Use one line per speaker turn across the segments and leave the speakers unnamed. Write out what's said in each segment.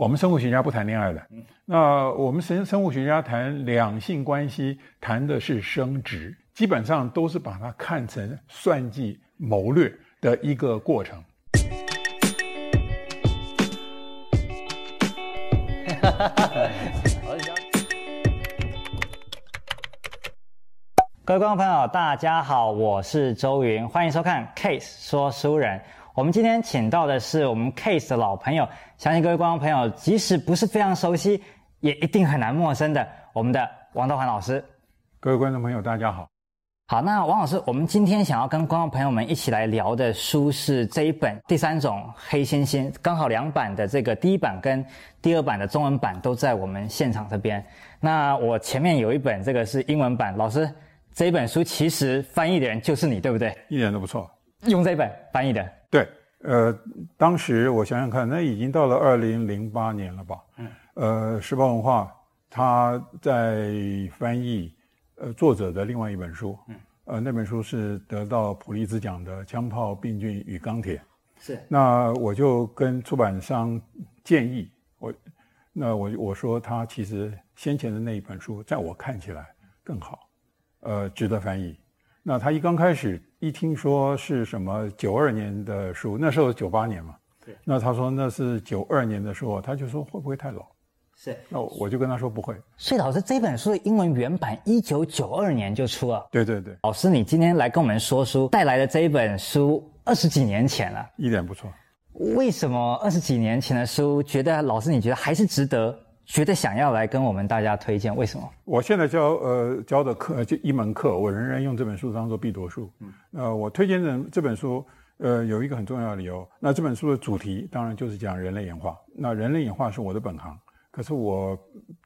我们生物学家不谈恋爱的。那我们生生物学家谈两性关系，谈的是生殖，基本上都是把它看成算计、谋略的一个过程。
各位观众朋友，大家好，我是周云，欢迎收看 Case 说书人。我们今天请到的是我们 Case 的老朋友，相信各位观众朋友即使不是非常熟悉，也一定很难陌生的我们的王道环老师。
各位观众朋友，大家好。
好，那王老师，我们今天想要跟观众朋友们一起来聊的书是这一本《第三种黑猩猩》，刚好两版的这个第一版跟第二版的中文版都在我们现场这边。那我前面有一本，这个是英文版，老师。这一本书其实翻译的人就是你，对不对？
一点都不错。
用这一本翻译的。
对，呃，当时我想想看，那已经到了二零零八年了吧？嗯。呃，时报文化他在翻译呃作者的另外一本书。嗯。呃，那本书是得到普利兹奖的《枪炮、病菌与钢铁》。
是。
那我就跟出版商建议我，那我我说他其实先前的那一本书，在我看起来更好。呃，值得翻译。那他一刚开始一听说是什么九二年的书，那时候九八年嘛。对。那他说那是九二年的书，他就说会不会太老？
是。
那我就跟他说不会。
所以老师，这本书的英文原版一九九二年就出了。
对对对。
老师，你今天来跟我们说书，带来的这一本书二十几年前了。
一点不错。
为什么二十几年前的书，觉得老师你觉得还是值得？觉得想要来跟我们大家推荐，为什么？
我现在教呃教的课就一门课，我仍然用这本书当做必读书。嗯，呃，我推荐的这本书，呃，有一个很重要的理由。那这本书的主题当然就是讲人类演化。那人类演化是我的本行，可是我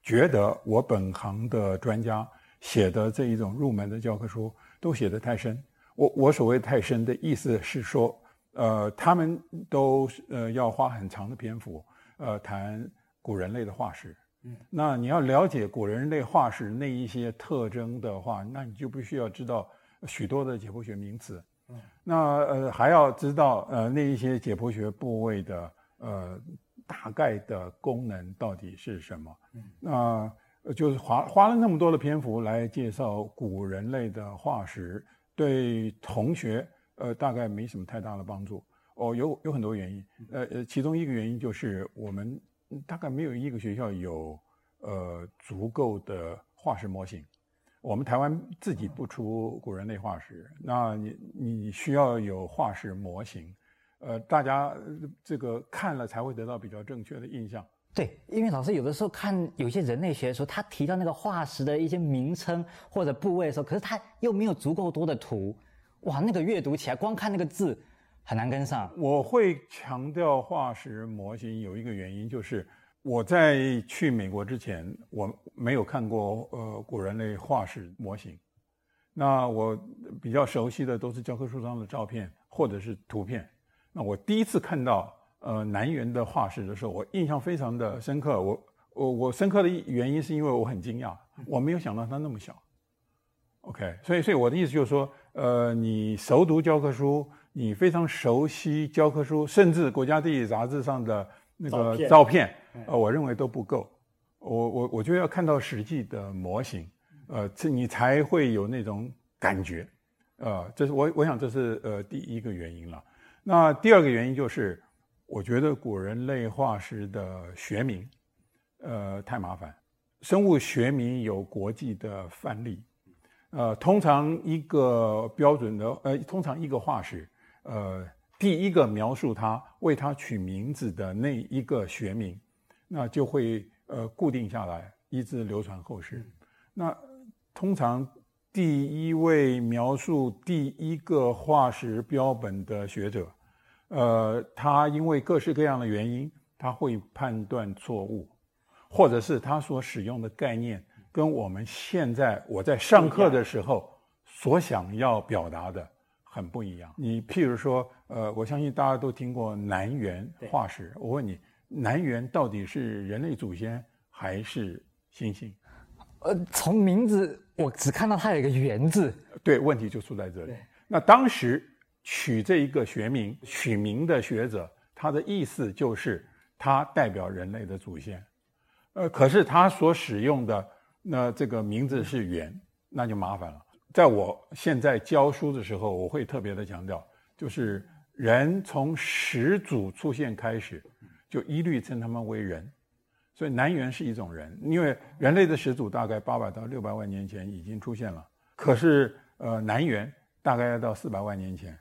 觉得我本行的专家写的这一种入门的教科书都写得太深。我我所谓太深的意思是说，呃，他们都呃要花很长的篇幅，呃，谈。古人类的化石，嗯，那你要了解古人类化石那一些特征的话，那你就必须要知道许多的解剖学名词，嗯，那呃还要知道呃那一些解剖学部位的呃大概的功能到底是什么，嗯，那就是花花了那么多的篇幅来介绍古人类的化石，对同学呃大概没什么太大的帮助。哦，有有很多原因，呃呃，其中一个原因就是我们。大概没有一个学校有呃足够的化石模型。我们台湾自己不出古人类化石，那你你需要有化石模型，呃，大家这个看了才会得到比较正确的印象。
对，因为老师有的时候看有些人类学的时候，他提到那个化石的一些名称或者部位的时候，可是他又没有足够多的图，哇，那个阅读起来光看那个字。很难跟上。
我会强调化石模型有一个原因，就是我在去美国之前，我没有看过呃古人类化石模型。那我比较熟悉的都是教科书上的照片或者是图片。那我第一次看到呃南猿的化石的时候，我印象非常的深刻。我我我深刻的原因是因为我很惊讶，我没有想到它那么小。OK，所以所以我的意思就是说，呃，你熟读教科书。你非常熟悉教科书，甚至国家地理杂志上的那个照片，呃，我认为都不够。我我我就要看到实际的模型，呃，这你才会有那种感觉，呃，这是我我想这是呃第一个原因了。那第二个原因就是，我觉得古人类化石的学名，呃，太麻烦。生物学名有国际的范例，呃，通常一个标准的，呃，通常一个化石。呃，第一个描述它、为它取名字的那一个学名，那就会呃固定下来，一直流传后世。那通常第一位描述第一个化石标本的学者，呃，他因为各式各样的原因，他会判断错误，或者是他所使用的概念跟我们现在我在上课的时候所想要表达的。很不一样。你譬如说，呃，我相信大家都听过南猿化石。我问你，南猿到底是人类祖先还是猩猩？
呃，从名字我只看到它有一个“猿”字。
对，问题就出在这里。那当时取这一个学名取名的学者，他的意思就是它代表人类的祖先。呃，可是他所使用的那这个名字是猿，那就麻烦了。在我现在教书的时候，我会特别的强调，就是人从始祖出现开始，就一律称他们为人。所以南猿是一种人，因为人类的始祖大概八百到六百万年前已经出现了，可是呃南猿大概要到四百万年前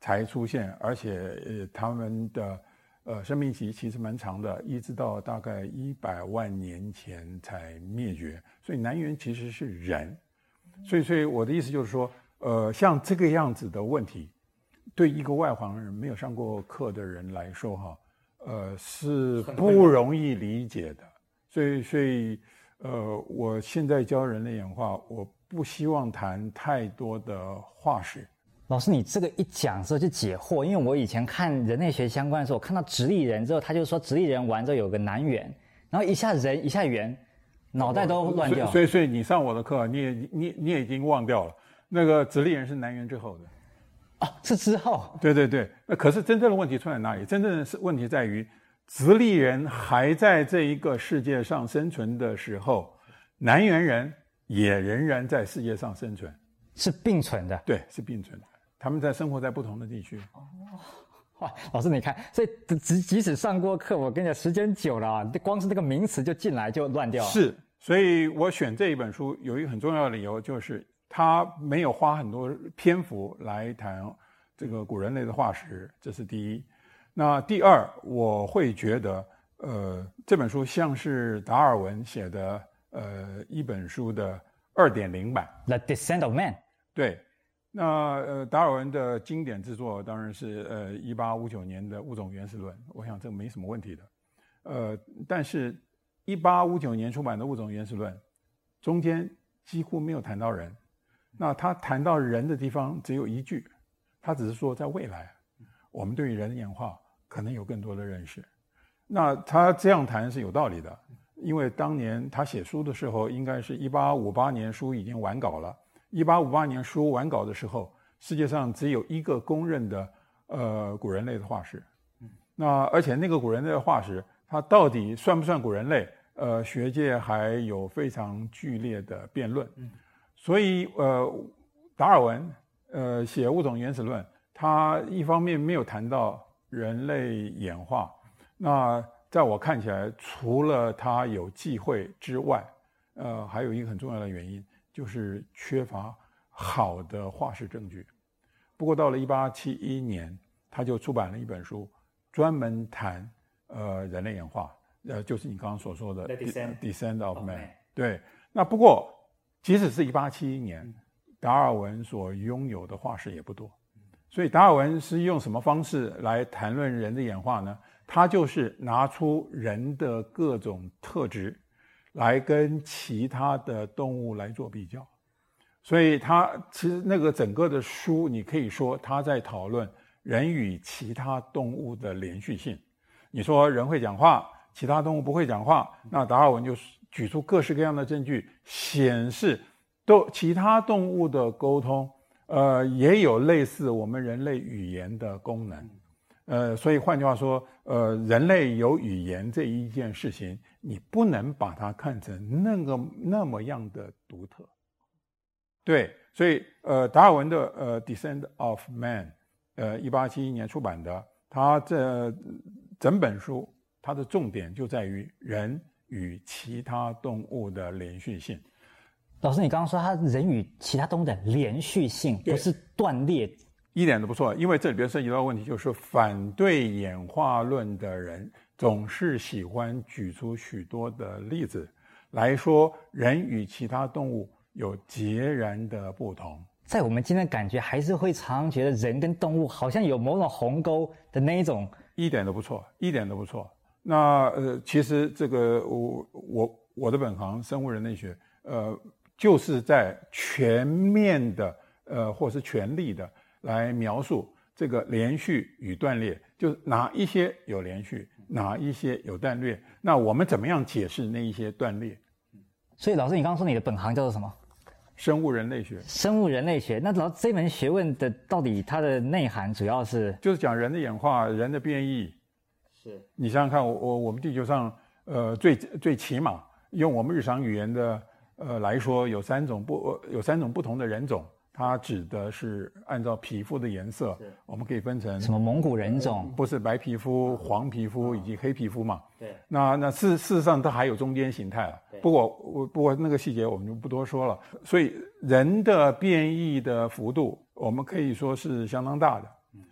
才出现，而且呃他们的呃生命期其实蛮长的，一直到大概一百万年前才灭绝。所以南猿其实是人，所以所以我的意思就是说，呃像这个样子的问题，对一个外行人没有上过课的人来说哈。呃，是不容易理解的，所以，所以，呃，我现在教人类演化，我不希望谈太多的化石。
老师，你这个一讲之后就解惑，因为我以前看人类学相关的时候，我看到直立人之后，他就说直立人完之后有个南猿，然后一下人一下猿，脑袋都乱掉。
所以，所以你上我的课，你也你你也已经忘掉了，那个直立人是南元之后的。
啊，是之后。
对对对，那可是真正的问题出在哪里？真正的是问题在于，直立人还在这一个世界上生存的时候，南猿人也仍然在世界上生存，
是并存的。
对，是并存的。他们在生活在不同的地区。
哦，哇，老师你看，所以即即使上过课，我跟你讲，时间久了啊，光是这个名词就进来就乱掉了。
是，所以我选这一本书有一个很重要的理由就是。他没有花很多篇幅来谈这个古人类的化石，这是第一。那第二，我会觉得，呃，这本书像是达尔文写的，呃，一本书的二点零版，《
The Descent of Man》。
对，那呃，达尔文的经典之作当然是呃，一八五九年的《物种原始论》，我想这没什么问题的。呃，但是，一八五九年出版的《物种原始论》中间几乎没有谈到人。那他谈到人的地方只有一句，他只是说在未来，我们对于人的演化可能有更多的认识。那他这样谈是有道理的，因为当年他写书的时候，应该是一八五八年书已经完稿了。一八五八年书完稿的时候，世界上只有一个公认的呃古人类的化石。那而且那个古人类的化石，它到底算不算古人类？呃，学界还有非常剧烈的辩论。所以，呃，达尔文，呃，写《物种原始论》，他一方面没有谈到人类演化，那在我看起来，除了他有忌讳之外，呃，还有一个很重要的原因，就是缺乏好的化石证据。不过，到了一八七一年，他就出版了一本书，专门谈呃人类演化，呃，就是你刚刚所说的《Descent, Descent of Man》。对，那不过。即使是一八七一年，达尔文所拥有的化石也不多，所以达尔文是用什么方式来谈论人的演化呢？他就是拿出人的各种特质，来跟其他的动物来做比较。所以他其实那个整个的书，你可以说他在讨论人与其他动物的连续性。你说人会讲话，其他动物不会讲话，那达尔文就。举出各式各样的证据，显示都其他动物的沟通，呃，也有类似我们人类语言的功能，呃，所以换句话说，呃，人类有语言这一件事情，你不能把它看成那个那么样的独特。对，所以呃，达尔文的呃《Descent of Man》，呃，一八七一年出版的，他这整本书，它的重点就在于人。与其他动物的连续性，
老师，你刚刚说他人与其他动物的连续性不是断裂，
一点都不错。因为这里边涉及到问题，就是反对演化论的人总是喜欢举出许多的例子来说人与其他动物有截然的不同。
在我们今天感觉还是会常常觉得人跟动物好像有某种鸿沟的那一种，
一点都不错，一点都不错。那呃，其实这个我我我的本行生物人类学，呃，就是在全面的呃，或是全力的来描述这个连续与断裂，就是哪一些有连续，哪一些有断裂。那我们怎么样解释那一些断裂？
所以老师，你刚刚说你的本行叫做什么？
生物人类学。
生物人类学。那老这门学问的到底它的内涵主要是？
就是讲人的演化，人的变异。是你想想看，我我我们地球上呃最最起码用我们日常语言的呃来说，有三种不有三种不同的人种。它指的是按照皮肤的颜色，我们可以分成
什么蒙古人种？
呃、不是白皮肤、黄皮肤以及黑皮肤嘛？
对。
那那事事实上它还有中间形态了。不过我不过那个细节我们就不多说了。所以人的变异的幅度，我们可以说是相当大的。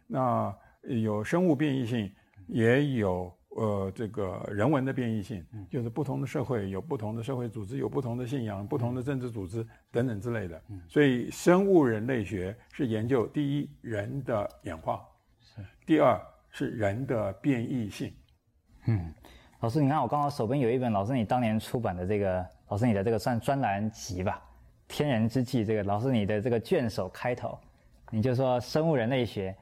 那有生物变异性，也有。呃，这个人文的变异性，就是不同的社会有不同的社会组织，有不同的信仰，不同的政治组织等等之类的。所以，生物人类学是研究第一人的演化，第二是人的变异性。
嗯，老师，你看我刚好手边有一本老师你当年出版的这个，老师你的这个算专栏集吧，《天人之际》这个老师你的这个卷首开头，你就说生物人类学。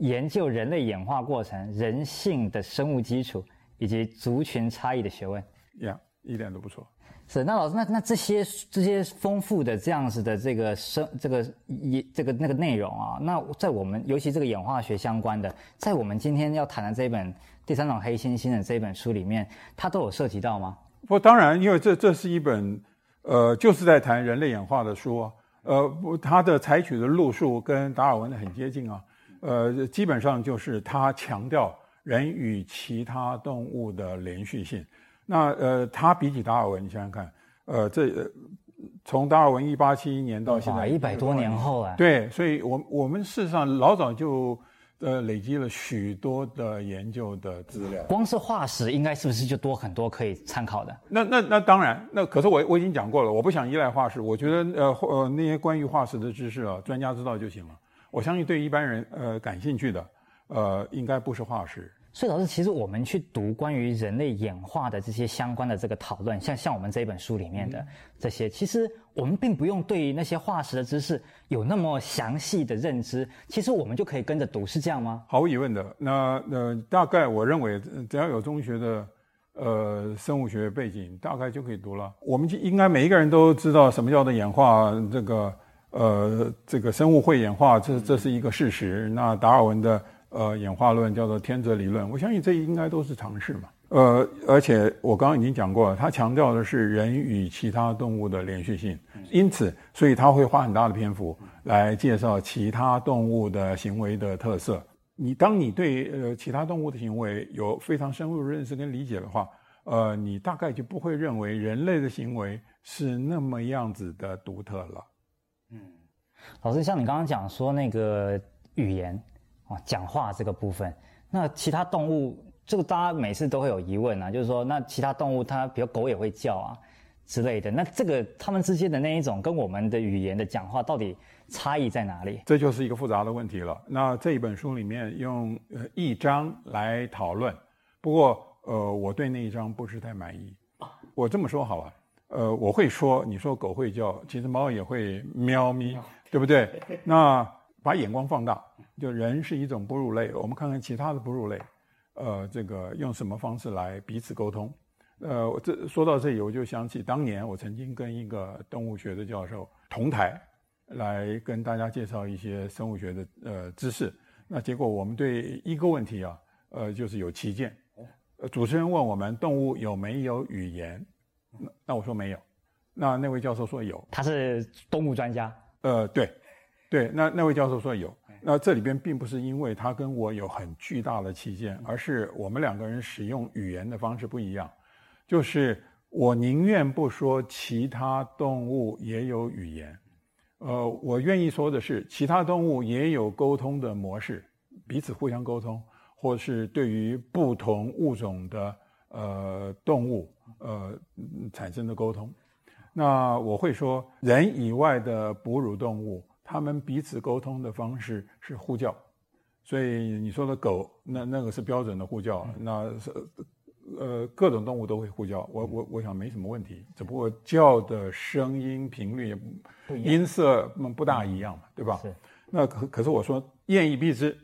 研究人类演化过程、人性的生物基础以及族群差异的学问，
呀，一点都不错。
是，那老师，那那这些这些丰富的这样子的这个生这个一这个那个内容啊，那在我们尤其这个演化学相关的，在我们今天要谈的这一本第三种黑猩猩的这一本书里面，它都有涉及到吗？
不，当然，因为这这是一本呃，就是在谈人类演化的书啊，呃，不，它的采取的路数跟达尔文的很接近啊。呃，基本上就是他强调人与其他动物的连续性。那呃，他比起达尔文，你想想看，呃，这从达尔文一八七一年到现在
一百多年后啊，
对，所以我我们事实上老早就呃累积了许多的研究的资料。
光是化石，应该是不是就多很多可以参考的？
那那那当然，那可是我我已经讲过了，我不想依赖化石，我觉得呃呃那些关于化石的知识啊，专家知道就行了。我相信对一般人呃感兴趣的，呃应该不是化石。
所以老师，其实我们去读关于人类演化的这些相关的这个讨论，像像我们这本书里面的这些，嗯、其实我们并不用对于那些化石的知识有那么详细的认知，其实我们就可以跟着读，是这样吗？
毫无疑问的。那呃大概我认为只要有中学的呃生物学背景，大概就可以读了。我们就应该每一个人都知道什么叫做演化这个。呃，这个生物会演化，这这是一个事实。那达尔文的呃演化论叫做天择理论，我相信这应该都是常识嘛。呃，而且我刚刚已经讲过了，他强调的是人与其他动物的连续性，因此，所以他会花很大的篇幅来介绍其他动物的行为的特色。你当你对呃其他动物的行为有非常深入的认识跟理解的话，呃，你大概就不会认为人类的行为是那么样子的独特了。
嗯，老师，像你刚刚讲说那个语言啊，讲话这个部分，那其他动物，这个大家每次都会有疑问啊，就是说，那其他动物它，比如狗也会叫啊之类的，那这个它们之间的那一种跟我们的语言的讲话到底差异在哪里？
这就是一个复杂的问题了。那这一本书里面用呃一章来讨论，不过呃我对那一章不是太满意。我这么说好了。呃，我会说，你说狗会叫，其实猫也会喵咪，对不对？那把眼光放大，就人是一种哺乳类，我们看看其他的哺乳类，呃，这个用什么方式来彼此沟通？呃，这说到这里，我就想起当年我曾经跟一个动物学的教授同台，来跟大家介绍一些生物学的呃知识。那结果我们对一个问题啊，呃，就是有歧见。主持人问我们动物有没有语言？那那我说没有，那那位教授说有，
他是动物专家。
呃，对，对，那那位教授说有，那这里边并不是因为他跟我有很巨大的歧见，而是我们两个人使用语言的方式不一样。就是我宁愿不说其他动物也有语言，呃，我愿意说的是其他动物也有沟通的模式，彼此互相沟通，或是对于不同物种的呃动物。呃，产生的沟通，那我会说，人以外的哺乳动物，它们彼此沟通的方式是呼叫，所以你说的狗，那那个是标准的呼叫，那是呃各种动物都会呼叫，我我我想没什么问题，只不过叫的声音频率、音色不大一样嘛，对吧？是。那可可是我说，验一必知，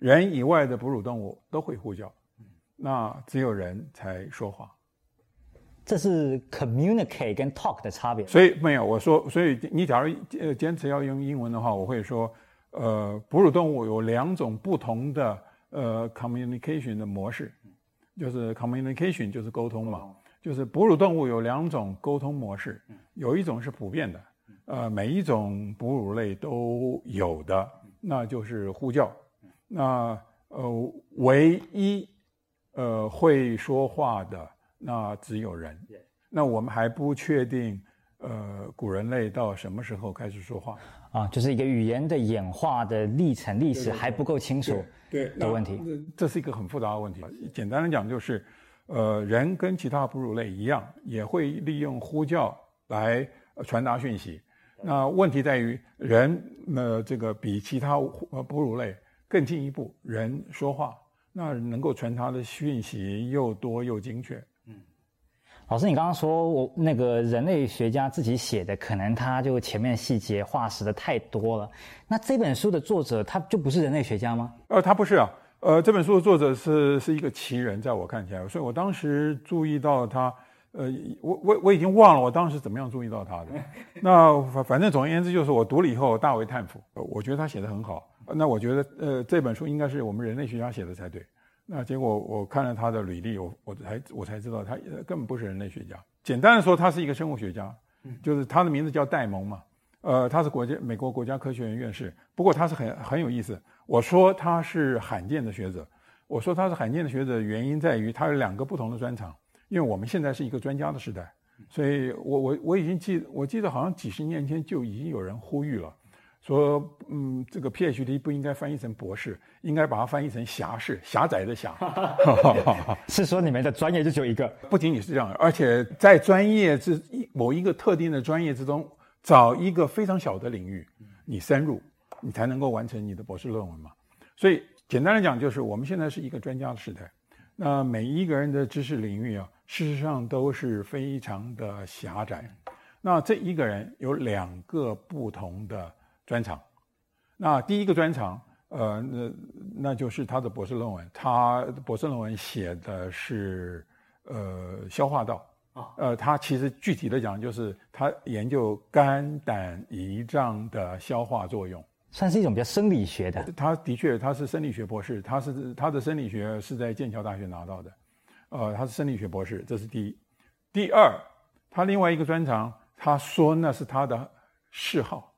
人以外的哺乳动物都会呼叫，那只有人才说话。
这是 communicate 跟 talk 的差别，
所以没有我说，所以你假如呃坚持要用英文的话，我会说，呃，哺乳动物有两种不同的呃 communication 的模式，就是 communication 就是沟通嘛，就是哺乳动物有两种沟通模式，有一种是普遍的，呃，每一种哺乳类都有的，那就是呼叫。那呃，唯一呃会说话的那只有人。那我们还不确定，呃，古人类到什么时候开始说话
啊？就是一个语言的演化的历程历史还不够清楚。
对的问题，这是一个很复杂的问题。简单的讲，就是，呃，人跟其他哺乳类一样，也会利用呼叫来传达讯息。那问题在于，人呃，这个比其他呃哺乳类更进一步，人说话，那能够传达的讯息又多又精确。
老师，你刚刚说我那个人类学家自己写的，可能他就前面细节化石的太多了。那这本书的作者他就不是人类学家吗？
呃，他不是啊。呃，这本书的作者是是一个奇人，在我看起来，所以我当时注意到他。呃，我我我已经忘了我当时怎么样注意到他的。那反反正总而言之，就是我读了以后大为叹服。我觉得他写的很好。那我觉得呃这本书应该是我们人类学家写的才对。那结果我看了他的履历，我我才我才知道他根本不是人类学家。简单的说，他是一个生物学家，就是他的名字叫戴蒙嘛。呃，他是国家美国国家科学院院士。不过他是很很有意思。我说他是罕见的学者。我说他是罕见的学者，原因在于他有两个不同的专长。因为我们现在是一个专家的时代，所以我我我已经记，我记得好像几十年前就已经有人呼吁了。说，嗯，这个 PhD 不应该翻译成博士，应该把它翻译成狭士，狭窄的狭。
是说你们的专业就只有一个？
不仅仅是这样，而且在专业之某一个特定的专业之中，找一个非常小的领域，你深入，你才能够完成你的博士论文嘛。所以简单来讲，就是我们现在是一个专家的时代。那每一个人的知识领域啊，事实上都是非常的狭窄。那这一个人有两个不同的。专长，那第一个专长，呃，那那就是他的博士论文。他博士论文写的是，呃，消化道。啊，呃，他其实具体的讲，就是他研究肝胆胰脏的消化作用，
算是一种比较生理学的。
他的确，他是生理学博士，他是他的生理学是在剑桥大学拿到的，呃，他是生理学博士，这是第一。第二，他另外一个专长，他说那是他的嗜好。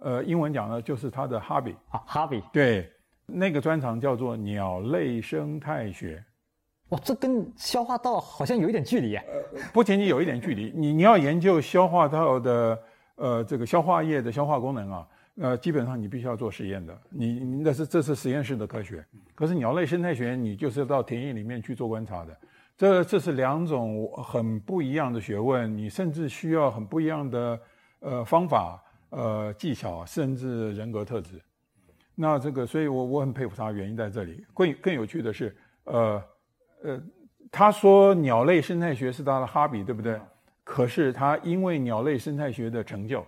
呃，英文讲呢，就是他的 hobby
啊，hobby。
对，那个专长叫做鸟类生态学。
哇，这跟消化道好像有一点距离耶。
呃，不仅仅有一点距离，你你要研究消化道的呃这个消化液的消化功能啊，呃，基本上你必须要做实验的。你那是这是实验室的科学。可是鸟类生态学，你就是要到田野里面去做观察的。这这是两种很不一样的学问，你甚至需要很不一样的呃方法。呃，技巧甚至人格特质，那这个，所以我我很佩服他，原因在这里。更更有趣的是，呃呃，他说鸟类生态学是他的 hobby，对不对？可是他因为鸟类生态学的成就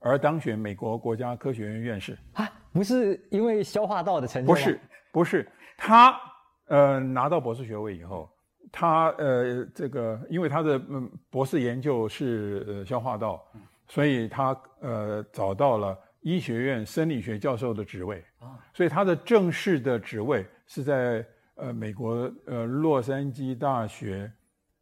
而当选美国国家科学院院士
啊？不是因为消化道的成就？
不是，不是。他呃拿到博士学位以后，他呃这个因为他的嗯博士研究是呃消化道。所以他呃找到了医学院生理学教授的职位啊，所以他的正式的职位是在呃美国呃洛杉矶大学，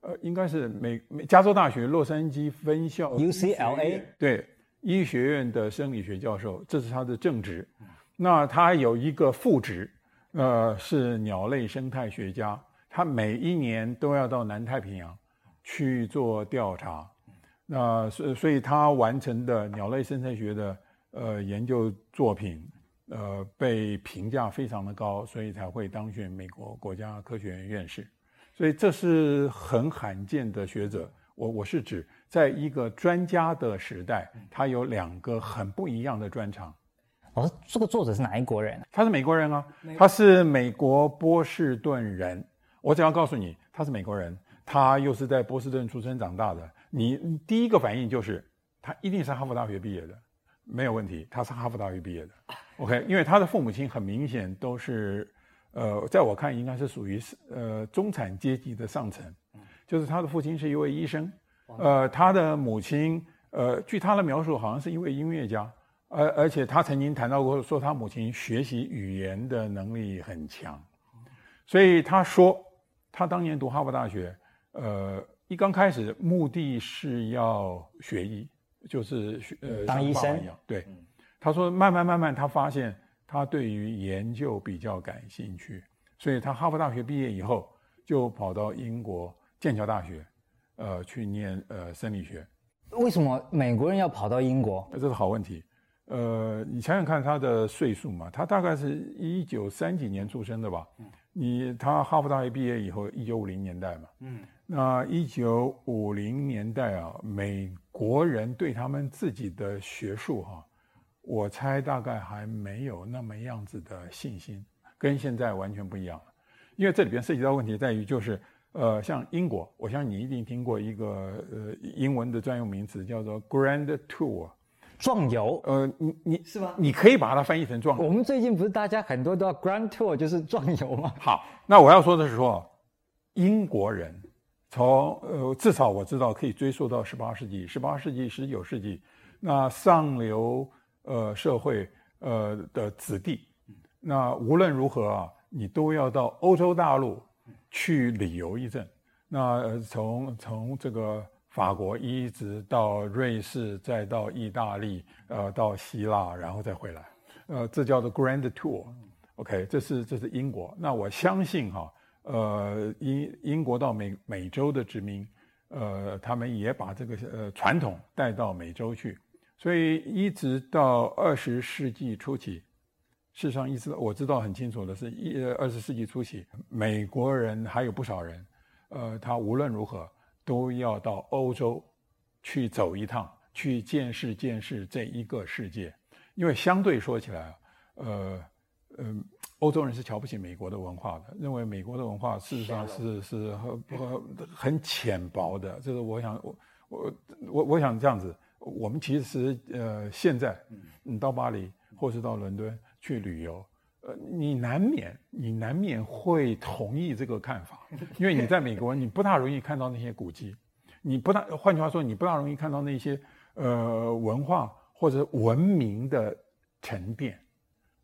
呃应该是美美加州大学洛杉矶分校
UCLA
对医学院的生理学教授，这是他的正职。那他有一个副职，呃是鸟类生态学家，他每一年都要到南太平洋去做调查。那所所以他完成的鸟类生态学的呃研究作品，呃被评价非常的高，所以才会当选美国国家科学院院士。所以这是很罕见的学者。我我是指，在一个专家的时代，他有两个很不一样的专长。
哦，这个作者是哪一国人？
他是美国人啊，他是美国波士顿人。我只要告诉你，他是美国人，他又是在波士顿出生长大的。你第一个反应就是，他一定是哈佛大学毕业的，没有问题，他是哈佛大学毕业的，OK，因为他的父母亲很明显都是，呃，在我看应该是属于呃中产阶级的上层，就是他的父亲是一位医生，呃，他的母亲，呃，据他的描述好像是一位音乐家，而而且他曾经谈到过说他母亲学习语言的能力很强，所以他说。他当年读哈佛大学，呃，一刚开始目的是要学医，就是学呃
当医生。
对，他说慢慢慢慢，他发现他对于研究比较感兴趣，所以他哈佛大学毕业以后就跑到英国剑桥大学，呃，去念呃生理学。
为什么美国人要跑到英国？
这是好问题。呃，你想想看他的岁数嘛，他大概是一九三几年出生的吧？嗯，你他哈佛大学毕业以后，一九五零年代嘛，嗯，那一九五零年代啊，美国人对他们自己的学术哈、啊，我猜大概还没有那么样子的信心，跟现在完全不一样了。因为这里边涉及到问题在于，就是呃，像英国，我相信你一定听过一个呃英文的专用名词叫做 Grand Tour。
壮游，
呃，你你
是吗？
你可以把它翻译成壮游。
我们最近不是大家很多都要 Grand Tour，就是壮游吗？
好，那我要说的是说，英国人从呃至少我知道可以追溯到十八世纪、十八世纪、十九世纪，那上流呃社会呃的子弟，那无论如何啊，你都要到欧洲大陆去旅游一阵。那从从这个。法国一直到瑞士，再到意大利，呃，到希腊，然后再回来，呃，这叫做 Grand Tour，OK，这是这是英国。那我相信哈，呃，英英国到美美洲的殖民，呃，他们也把这个呃传统带到美洲去，所以一直到二十世纪初期，事实上一直我知道很清楚的是，一二十世纪初期，美国人还有不少人，呃，他无论如何。都要到欧洲去走一趟，去见识见识这一个世界，因为相对说起来，呃，嗯、呃，欧洲人是瞧不起美国的文化的，认为美国的文化事实上是是很很浅薄的。这个我想，我我我我想这样子，我们其实呃现在，你到巴黎或是到伦敦去旅游。呃，你难免，你难免会同意这个看法，因为你在美国，你不大容易看到那些古迹，你不大，换句话说，你不大容易看到那些呃文化或者文明的沉淀。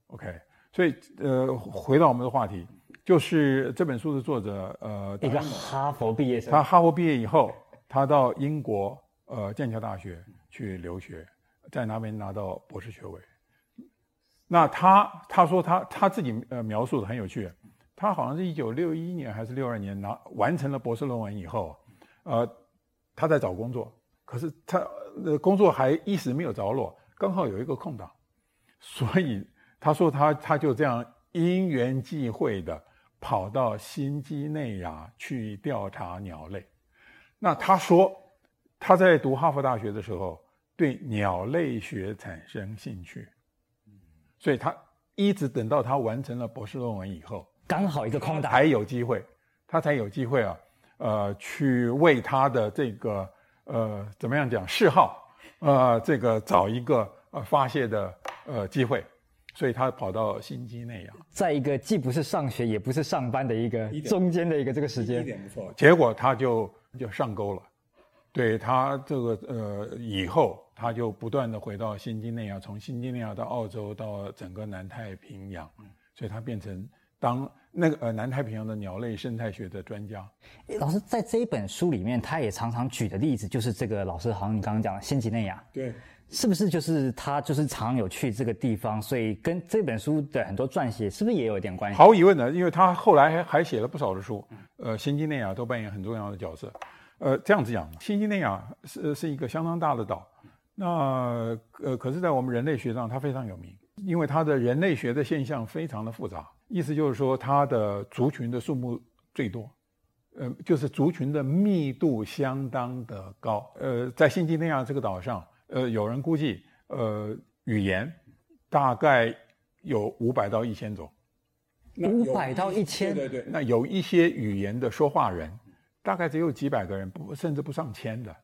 OK，所以呃，回到我们的话题，就是这本书的作者呃，
一个哈佛毕业生，
他哈佛毕业以后，他到英国呃剑桥大学去留学，在那边拿到博士学位。那他他说他他自己呃描述的很有趣，他好像是一九六一年还是六二年拿完成了博士论文以后，呃，他在找工作，可是他呃工作还一时没有着落，刚好有一个空档，所以他说他他就这样因缘际会的跑到新几内亚去调查鸟类。那他说他在读哈佛大学的时候对鸟类学产生兴趣。所以他一直等到他完成了博士论文以后，
刚好一个空档，
才有机会，他才有机会啊，呃，去为他的这个呃怎么样讲嗜好，呃，这个找一个呃发泄的呃机会，所以他跑到新几内亚，
在一个既不是上学也不是上班的一个中间的一个这个时间，
一点不错，结果他就就上钩了，对他这个呃以后。他就不断地回到新几内亚，从新几内亚到澳洲，到整个南太平洋，所以他变成当那个呃南太平洋的鸟类生态学的专家。
老师在这一本书里面，他也常常举的例子就是这个老师好像你刚刚讲的新几内亚，
对，
是不是就是他就是常有去这个地方，所以跟这本书的很多撰写是不是也有一点关系？
毫无疑问的，因为他后来还还写了不少的书，呃，新几内亚都扮演很重要的角色。呃，这样子讲，新几内亚是是一个相当大的岛。那呃，可是，在我们人类学上，它非常有名，因为它的人类学的现象非常的复杂。意思就是说，它的族群的数目最多，呃，就是族群的密度相当的高。呃，在新几内亚这个岛上，呃，有人估计，呃，语言大概有五百到一千种。
五百到一千？
对对对。那有一些语言的说话人，大概只有几百个人，不甚至不上千的，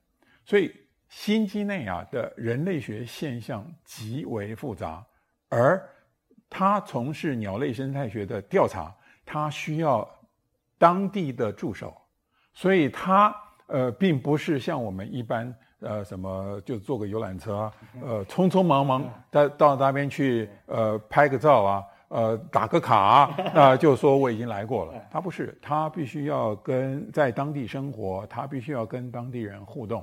所以。新几内亚的人类学现象极为复杂，而他从事鸟类生态学的调查，他需要当地的助手，所以他呃并不是像我们一般呃什么就坐个游览车，呃匆匆忙忙到到那边去呃拍个照啊，呃打个卡啊、呃，就说我已经来过了。他不是，他必须要跟在当地生活，他必须要跟当地人互动，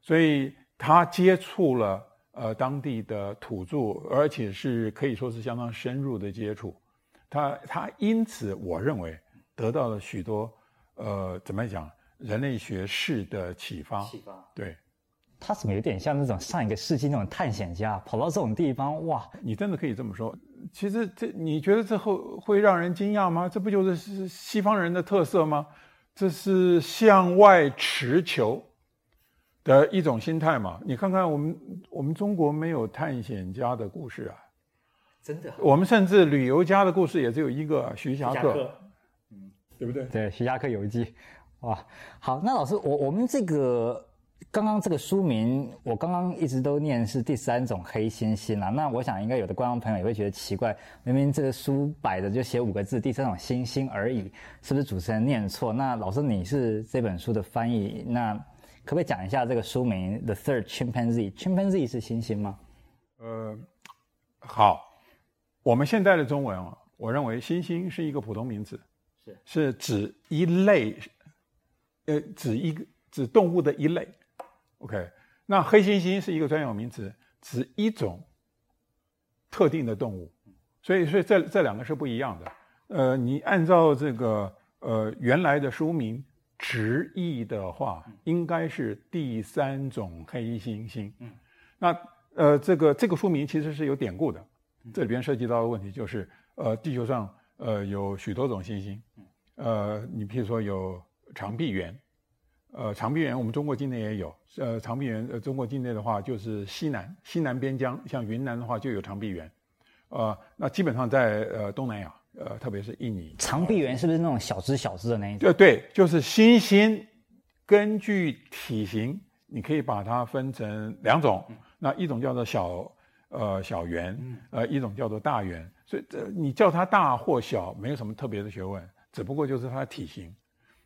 所以他接触了呃当地的土著，而且是可以说是相当深入的接触。他他因此，我认为得到了许多呃怎么讲人类学式的启发。启发对。
他怎么有点像那种上一个世纪那种探险家，跑到这种地方，哇！
你真的可以这么说。其实这你觉得这后会让人惊讶吗？这不就是西方人的特色吗？这是向外持求的一种心态嘛？你看看我们我们中国没有探险家的故事啊，
真的。
我们甚至旅游家的故事也只有一个徐霞客，嗯，对不对？
对，徐霞客游记，哇，好，那老师，我我们这个。刚刚这个书名，我刚刚一直都念是第三种黑猩猩啊。那我想应该有的观众朋友也会觉得奇怪，明明这个书摆着就写五个字“第三种猩猩”而已，是不是主持人念错？那老师你是这本书的翻译，那可不可以讲一下这个书名 “The Third Chimpanzee”？Chimpanzee 是猩猩吗？
呃，好，我们现在的中文啊，我认为猩猩是一个普通名词，是是指一类，呃，指一个指动物的一类。OK，那黑猩猩是一个专有名词，指一种特定的动物，所以所以这这两个是不一样的。呃，你按照这个呃原来的书名直译的话，应该是第三种黑猩猩。嗯，那呃这个这个书名其实是有典故的，这里边涉及到的问题就是呃地球上呃有许多种猩猩，呃你譬如说有长臂猿。呃，长臂猿我们中国境内也有。呃，长臂猿呃，中国境内的话就是西南西南边疆，像云南的话就有长臂猿。呃，那基本上在呃东南亚，呃，特别是印尼。
长臂猿是不是那种小只小只的那一种？
对对，就是猩猩。根据体型，你可以把它分成两种。嗯、那一种叫做小呃小猿，呃，一种叫做大猿。所以这你叫它大或小，没有什么特别的学问，只不过就是它的体型。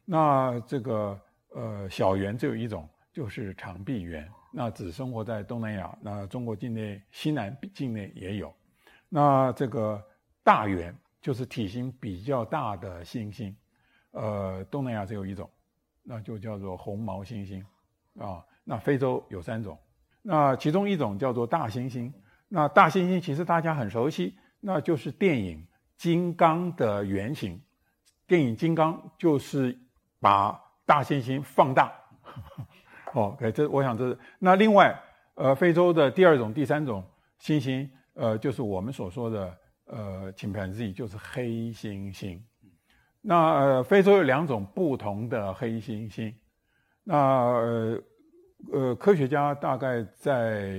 那这个。呃，小猿只有一种，就是长臂猿，那只生活在东南亚，那中国境内、西南境内也有。那这个大猿就是体型比较大的猩猩，呃，东南亚只有一种，那就叫做红毛猩猩啊。那非洲有三种，那其中一种叫做大猩猩。那大猩猩其实大家很熟悉，那就是电影《金刚》的原型。电影《金刚》就是把大猩猩放大，哦，OK，这我想这是那另外，呃，非洲的第二种、第三种猩猩，呃，就是我们所说的呃，chimpanzee，就是黑猩猩。那呃，非洲有两种不同的黑猩猩。那呃，呃，科学家大概在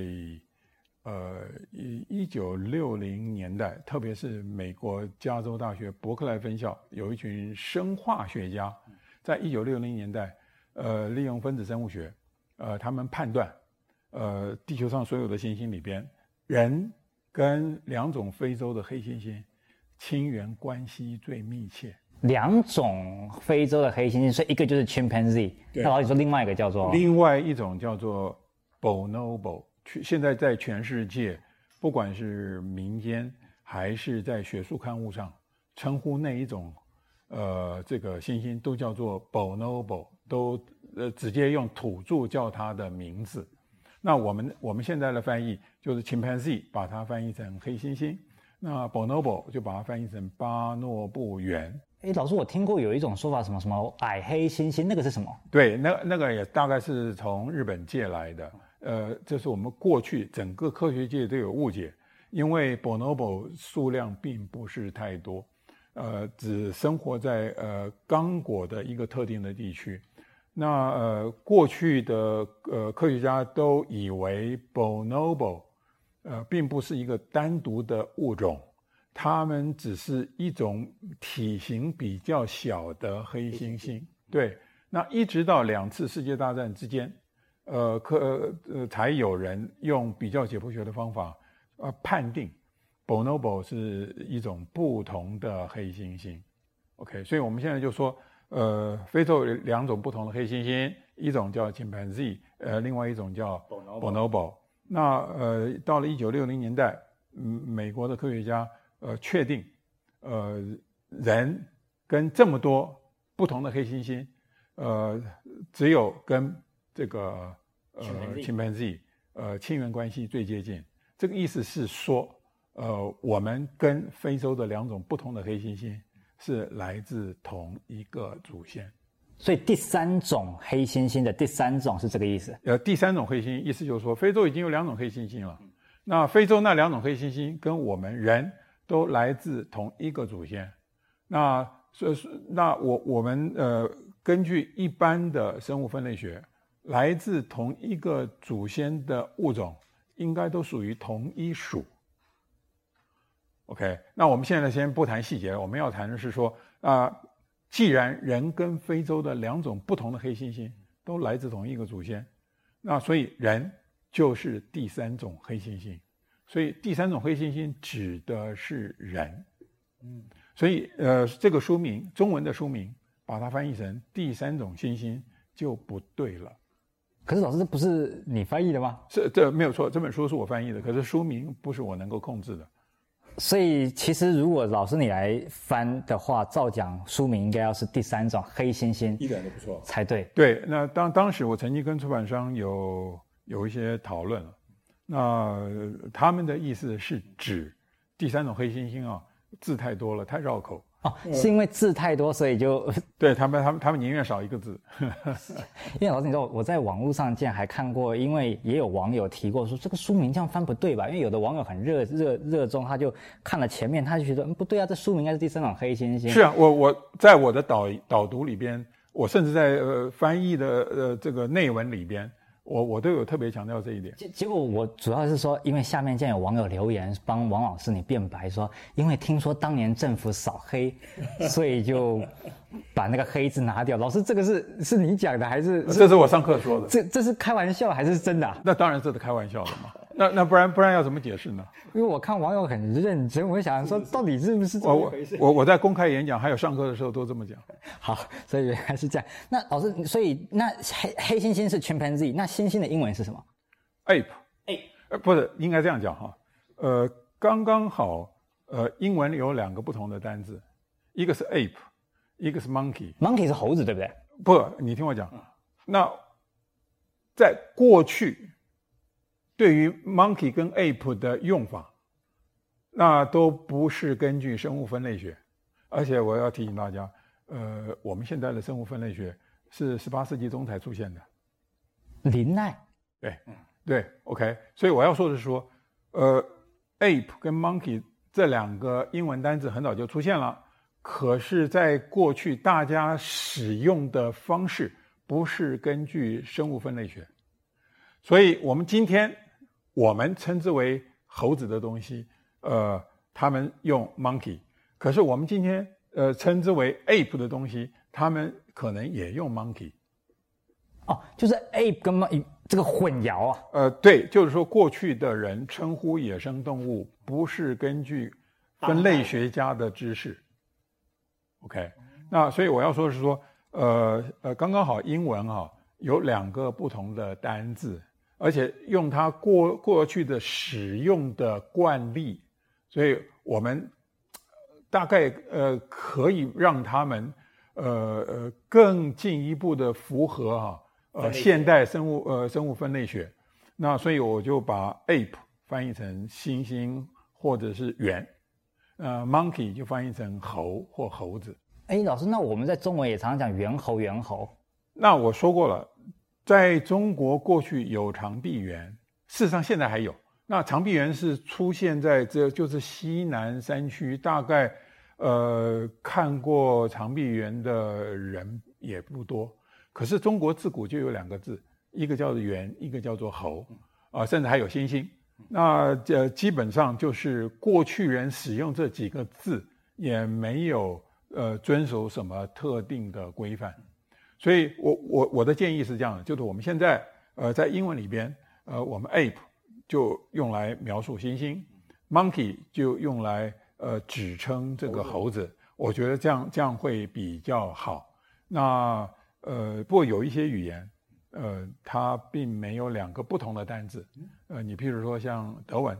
呃一一九六零年代，特别是美国加州大学伯克莱分校有一群生化学家。在一九六零年代，呃，利用分子生物学，呃，他们判断，呃，地球上所有的行星里边，人跟两种非洲的黑猩猩亲缘关系最密切。
两种非洲的黑猩猩，所以一个就是 chimpanzee，那老你说另外一个叫做？
另外一种叫做 bonobo。现在在全世界，不管是民间还是在学术刊物上，称呼那一种。呃，这个星星都叫做 bonobo，都呃直接用土著叫它的名字。那我们我们现在的翻译就是 chimpanzee，把它翻译成黑猩猩。那 bonobo 就把它翻译成巴诺布猿。
哎，老师，我听过有一种说法，什么什么矮黑猩猩，那个是什么？
对，那那个也大概是从日本借来的。呃，这是我们过去整个科学界都有误解，因为 bonobo 数量并不是太多。呃，只生活在呃刚果的一个特定的地区。那呃，过去的呃科学家都以为 bonobo 呃并不是一个单独的物种，它们只是一种体型比较小的黑猩猩。对，那一直到两次世界大战之间，呃科呃才有人用比较解剖学的方法呃判定。Bonobo 是一种不同的黑猩猩，OK，所以我们现在就说，呃，非洲有两种不同的黑猩猩，一种叫 chimpanzee，呃，另外一种叫 bonobo。那呃，到了一九六零年代，嗯，美国的科学家，呃确定，呃人跟这么多不同的黑猩猩，呃只有跟这个呃 chimpanzee 呃亲缘关系最接近。这个意思是说，呃我们跟非洲的两种不同的黑猩猩是来自同一个祖先。
所以第三种黑猩猩的第三种是这个意思。
呃，第三种黑猩猩意思就是说，非洲已经有两种黑猩猩了。那非洲那两种黑猩猩跟我们人都来自同一个祖先。那所以那我我们呃，根据一般的生物分类学，来自同一个祖先的物种应该都属于同一属。OK，那我们现在先不谈细节，我们要谈的是说啊。呃既然人跟非洲的两种不同的黑猩猩都来自同一个祖先，那所以人就是第三种黑猩猩。所以第三种黑猩猩指的是人。嗯，所以呃，这个书名中文的书名把它翻译成第三种猩猩就不对了。
可是老师，这不是你翻译的吗？
是，这没有错，这本书是我翻译的，可是书名不是我能够控制的。
所以，其实如果老师你来翻的话，照讲书名应该要是第三种黑猩猩，
一点都不错
才对。
对，那当当时我曾经跟出版商有有一些讨论，那他们的意思是指第三种黑猩猩啊，字太多了，太绕口。
哦，是因为字太多，所以就
对他们，他们他们宁愿少一个字。
因为老师，你知道我在网络上竟然还看过，因为也有网友提过说这个书名这样翻不对吧？因为有的网友很热热热衷，他就看了前面，他就觉得嗯不对啊，这书名应该是第三种黑猩猩。
是啊，我我在我的导导读里边，我甚至在呃翻译的呃这个内文里边。我我都有特别强调这一点。
结结果我主要是说，因为下面竟然有网友留言帮王老师你辩白说，因为听说当年政府扫黑，所以就把那个黑字拿掉。老师，这个是是你讲的还是？
这是我上课说的。
这这是开玩笑还是真的啊？
那当然这是开玩笑的嘛。那那不然不然要怎么解释呢？
因为我看网友很认真，我想说到底是不是这么回事？
我我我在公开演讲还有上课的时候都这么讲。
好，所以原来是这样。那老师，所以那黑黑猩猩是 chimpanzee，那猩猩的英文是什么
？ape，ape，呃，不是，应该这样讲哈。呃，刚刚好，呃，英文有两个不同的单字，一个是 ape，一个是 monkey。
monkey 是猴子，对不对？
不，你听我讲。那在过去。对于 monkey 跟 ape 的用法，那都不是根据生物分类学，而且我要提醒大家，呃，我们现在的生物分类学是十八世纪中才出现的。
林奈，
对，对，OK，所以我要说的是说，呃，ape 跟 monkey 这两个英文单字很早就出现了，可是，在过去大家使用的方式不是根据生物分类学，所以我们今天。我们称之为猴子的东西，呃，他们用 monkey，可是我们今天呃称之为 ape 的东西，他们可能也用 monkey。
哦，就是 ape 跟 monkey 这个混淆啊。
呃，对，就是说过去的人称呼野生动物不是根据分类学家的知识。OK，那所以我要说的是说，呃呃，刚刚好英文哈有两个不同的单字。而且用它过过去的使用的惯例，所以我们大概呃可以让他们呃呃更进一步的符合哈呃现代生物呃生物分类学。那所以我就把 ape 翻译成猩猩或者是猿，呃 monkey 就翻译成猴或猴子。
哎，老师，那我们在中文也常常讲猿猴猿猴。
那我说过了。在中国过去有长臂猿，事实上现在还有。那长臂猿是出现在这就是西南山区，大概呃看过长臂猿的人也不多。可是中国自古就有两个字，一个叫做猿，一个叫做猴，啊，甚至还有猩猩。那这基本上就是过去人使用这几个字，也没有呃遵守什么特定的规范。所以我，我我我的建议是这样的，就是我们现在呃在英文里边，呃我们 ape 就用来描述猩猩，monkey 就用来呃指称这个猴子。我觉得这样这样会比较好。那呃不过有一些语言，呃它并没有两个不同的单字。呃你譬如说像德文，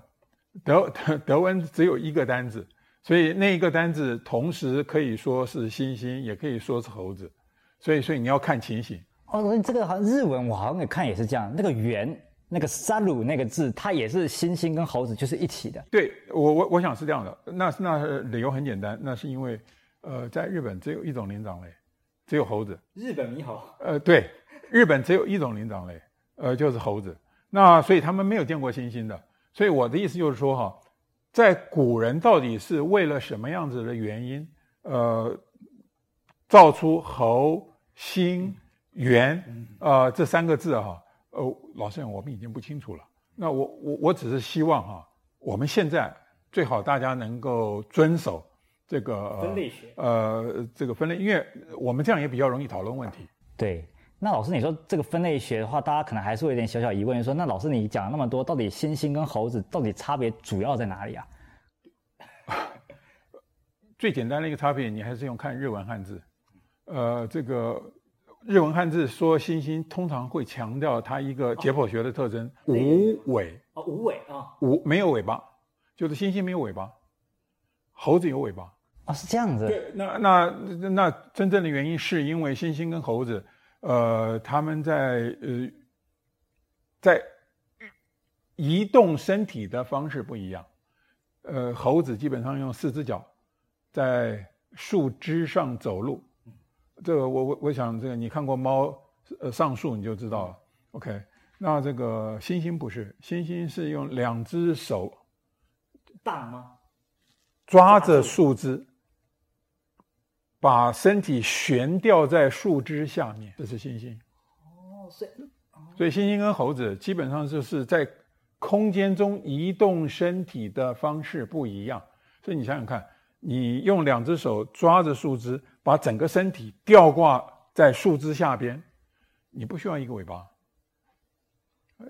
德德 德文只有一个单字，所以那一个单字同时可以说是猩猩，也可以说是猴子。所以，所以你要看情形。
哦，这个好像日文我好像也看也是这样。那个猿，那个沙鲁那个字，它也是猩猩跟猴子就是一起的。
对，我我我想是这样的。那那理由很简单，那是因为，呃，在日本只有一种灵长类，只有猴子。
日本猕猴。
呃，对，日本只有一种灵长类，呃，就是猴子。那所以他们没有见过猩猩的。所以我的意思就是说哈，在古人到底是为了什么样子的原因，呃，造出猴、猩。猿，呃，这三个字哈，呃，老实讲，我们已经不清楚了。那我我我只是希望哈，我们现在最好大家能够遵守这个
分类学，
呃，这个分类，因为我们这样也比较容易讨论问题。
对，那老师你说这个分类学的话，大家可能还是会有点小小疑问，说那老师你讲了那么多，到底猩猩跟猴子到底差别主要在哪里啊？
最简单的一个差别，你还是用看日文汉字，呃，这个。日文汉字说猩猩，通常会强调它一个解剖学的特征：哦、无尾。
哦，无尾啊，
哦、无没有尾巴，就是猩猩没有尾巴，猴子有尾巴。啊、
哦，是这样子。
对，那那那真正的原因是因为猩猩跟猴子，呃，他们在呃在移动身体的方式不一样。呃，猴子基本上用四只脚在树枝上走路。这个我我我想这个你看过猫呃上树你就知道了，OK？那这个猩猩不是，猩猩是用两只手，
大吗？
抓着树枝，把身体悬吊在树枝下面，这是猩猩。
哦，所以
所以猩猩跟猴子基本上就是在空间中移动身体的方式不一样，所以你想想看，你用两只手抓着树枝。把整个身体吊挂在树枝下边，你不需要一个尾巴。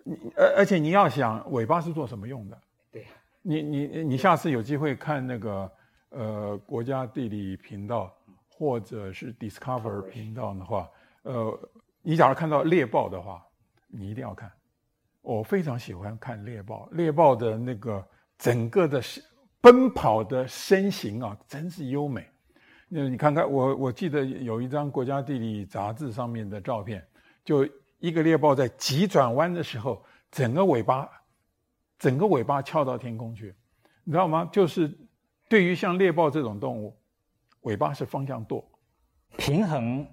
你而而且你要想尾巴是做什么用的？
对呀。
你你你下次有机会看那个呃国家地理频道或者是 Discover 频道的话，呃，你假如看到猎豹的话，你一定要看。我非常喜欢看猎豹，猎豹的那个整个的奔跑的身形啊，真是优美。那你看看我，我记得有一张国家地理杂志上面的照片，就一个猎豹在急转弯的时候，整个尾巴，整个尾巴翘到天空去，你知道吗？就是对于像猎豹这种动物，尾巴是方向舵，
平衡，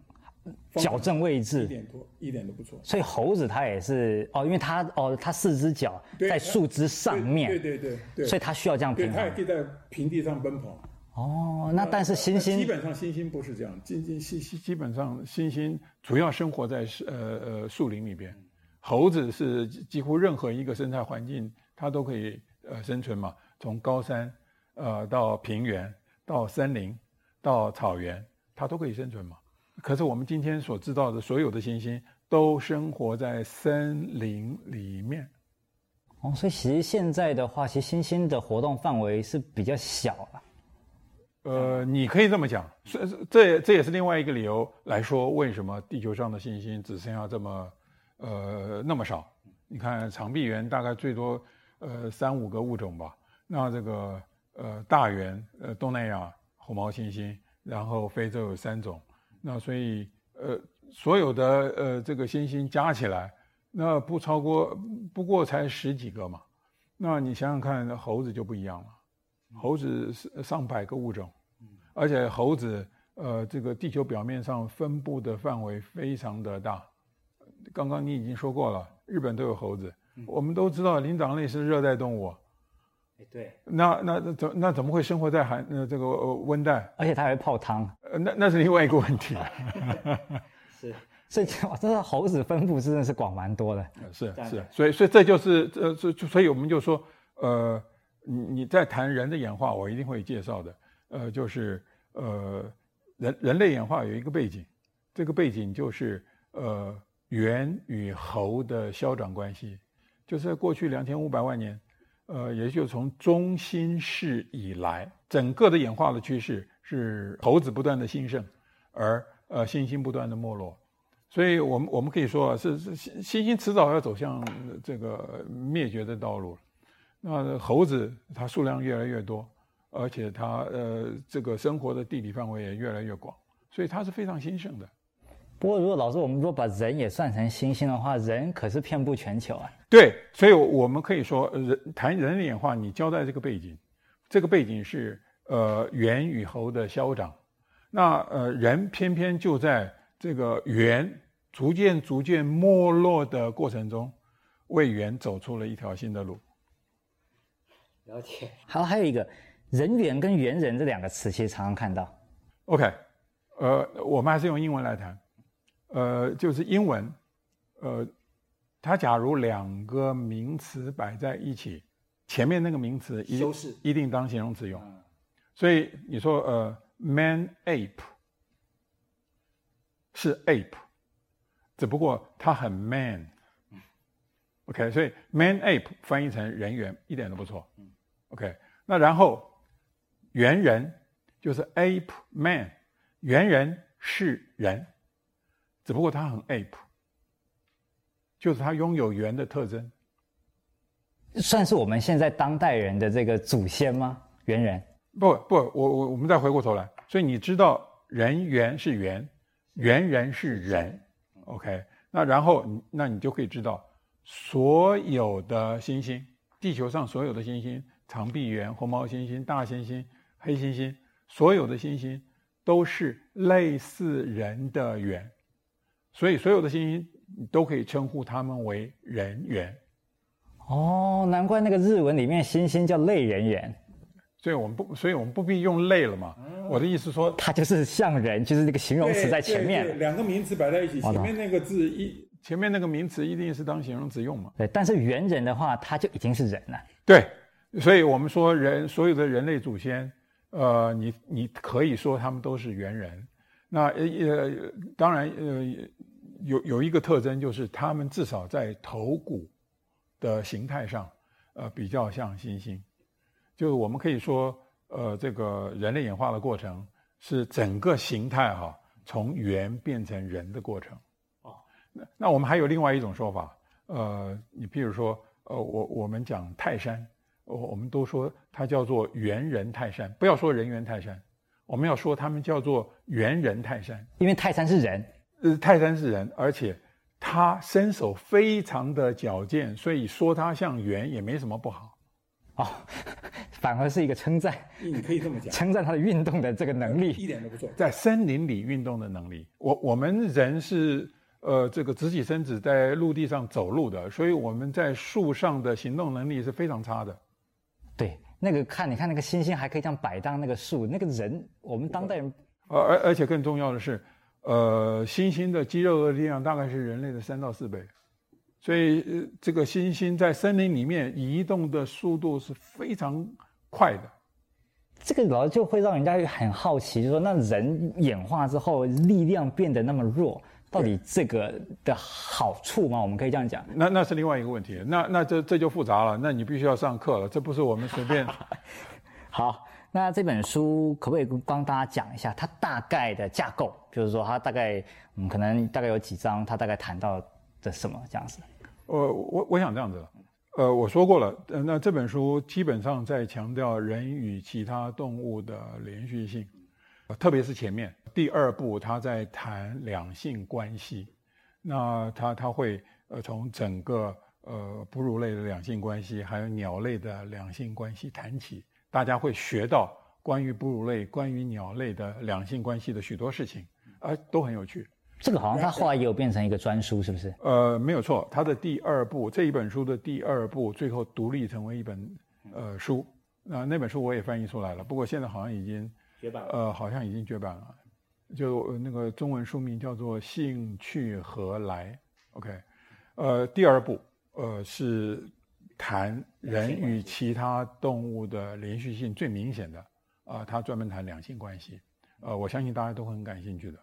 矫正位置，
一点都一点都不错。
所以猴子它也是哦，因为它哦，它四只脚在树枝上面，
对对对对，对，
所以它需要这样平衡。
它也可以在平地上奔跑。
哦，那但是猩猩
基本上猩猩不是这样，基基猩猩基本上猩猩主要生活在呃呃树林里边，猴子是几乎任何一个生态环境它都可以呃生存嘛，从高山呃到平原到森林到草原它都可以生存嘛。可是我们今天所知道的所有的星星都生活在森林里面。
哦，所以其实现在的话，其实星星的活动范围是比较小了。
呃，你可以这么讲，这这这也是另外一个理由来说，为什么地球上的猩猩只剩下这么呃那么少？你看长臂猿大概最多呃三五个物种吧，那这个呃大猿呃东南亚红毛猩猩，然后非洲有三种，那所以呃所有的呃这个猩猩加起来，那不超过不过才十几个嘛，那你想想看，猴子就不一样了。猴子是上百个物种，而且猴子呃，这个地球表面上分布的范围非常的大。刚刚你已经说过了，日本都有猴子。我们都知道灵长类是热带动物，
哎，对。
那那那怎那怎么会生活在寒呃这个温带？
而且它还会泡汤。
呃，那那是另外一个问题。
是，所以哇，这个猴子分布真的是广蛮多的。
是是，所以所以这就是呃，所所以我们就说呃。你你在谈人的演化，我一定会介绍的。呃，就是呃，人人类演化有一个背景，这个背景就是呃，猿与猴的消长关系，就是在过去两千五百万年，呃，也就从中新世以来，整个的演化的趋势是猴子不断的兴盛，而呃，猩猩不断的没落。所以我们我们可以说，是是猩猩猩迟早要走向这个灭绝的道路。那猴子它数量越来越多，而且它呃这个生活的地理范围也越来越广，所以它是非常兴盛的。
不过，如果老师我们如果把人也算成猩猩的话，人可是遍布全球啊。
对，所以我们可以说，人谈人类演化，你交代这个背景，这个背景是呃猿与猴的消长，那呃人偏偏就在这个猿逐渐逐渐没落的过程中，为猿走出了一条新的路。
了解。好，还有一个人猿跟猿人这两个词，其实常常看到。
OK，呃，我们还是用英文来谈。呃，就是英文，呃，它假如两个名词摆在一起，前面那个名词一定一定当形容词用。所以你说呃，man ape 是 ape，只不过它很 man。OK，所以 man ape 翻译成人猿一点都不错。OK，那然后猿人就是 ape man，猿人是人。只不过他很 ape，就是他拥有猿的特征，
算是我们现在当代人的这个祖先吗？猿人？
不不，我我我们再回过头来，所以你知道人猿是猿，猿人是人，OK？那然后那你就可以知道，所有的星星，地球上所有的猩猩，长臂猿、红毛猩猩、大猩猩、黑猩猩，所有的猩猩都是类似人的猿。所以，所有的猩猩你都可以称呼它们为人猿。
哦，难怪那个日文里面猩猩叫类人猿。
所以我们不，所以我们不必用类了嘛。嗯、我的意思说，
它就是像人，就是那个形容词在前面。
两个名词摆在一起，前面那个字一，前面那个名词一定是当形容词用嘛。
对，但是猿人的话，他就已经是人了。
对，所以我们说人所有的人类祖先，呃，你你可以说他们都是猿人。那呃，当然呃，有有一个特征，就是他们至少在头骨的形态上，呃，比较像猩猩。就是我们可以说，呃，这个人类演化的过程是整个形态哈，从猿变成人的过程。啊，那那我们还有另外一种说法，呃，你譬如说，呃，我我们讲泰山，我我们都说它叫做猿人泰山，不要说人猿泰山。我们要说他们叫做猿人泰山，
因为泰山是人，
呃，泰山是人，而且他身手非常的矫健，所以说他像猿也没什么不好，
哦，反而是一个称赞。
你可以这么讲，
称赞他的运动的这个能力，
一点都不错。在森林里运动的能力，我我们人是呃这个直起身子在陆地上走路的，所以我们在树上的行动能力是非常差的。
对。那个看，你看那个星星还可以这样摆荡那个树，那个人，我们当代人，
而而而且更重要的是，呃，猩猩的肌肉的力量大概是人类的三到四倍，所以呃，这个猩猩在森林里面移动的速度是非常快的。
这个老就会让人家很好奇，就是说那人演化之后力量变得那么弱。到底这个的好处吗？我们可以这样讲。
那那是另外一个问题。那那这这就复杂了。那你必须要上课了。这不是我们随便。
好，那这本书可不可以帮大家讲一下它大概的架构？比如说它大概嗯，可能大概有几章，它大概谈到的什么这样子？
呃，我我想这样子。呃，我说过了。那这本书基本上在强调人与其他动物的连续性。特别是前面第二部，他在谈两性关系，那他他会呃从整个呃哺乳类的两性关系，还有鸟类的两性关系谈起，大家会学到关于哺乳类、关于鸟类的两性关系的许多事情，啊，都很有趣。
这个好像他后来也有变成一个专书，是不是？
呃，没有错，他的第二部这一本书的第二部最后独立成为一本呃书，那那本书我也翻译出来了，不过现在好像已经。绝版呃，好像已经绝版了，就那个中文书名叫做《兴趣何来》，OK，呃，第二部呃是谈人与其他动物的连续性最明显的啊、呃，他专门谈两性关系，呃，我相信大家都很感兴趣的。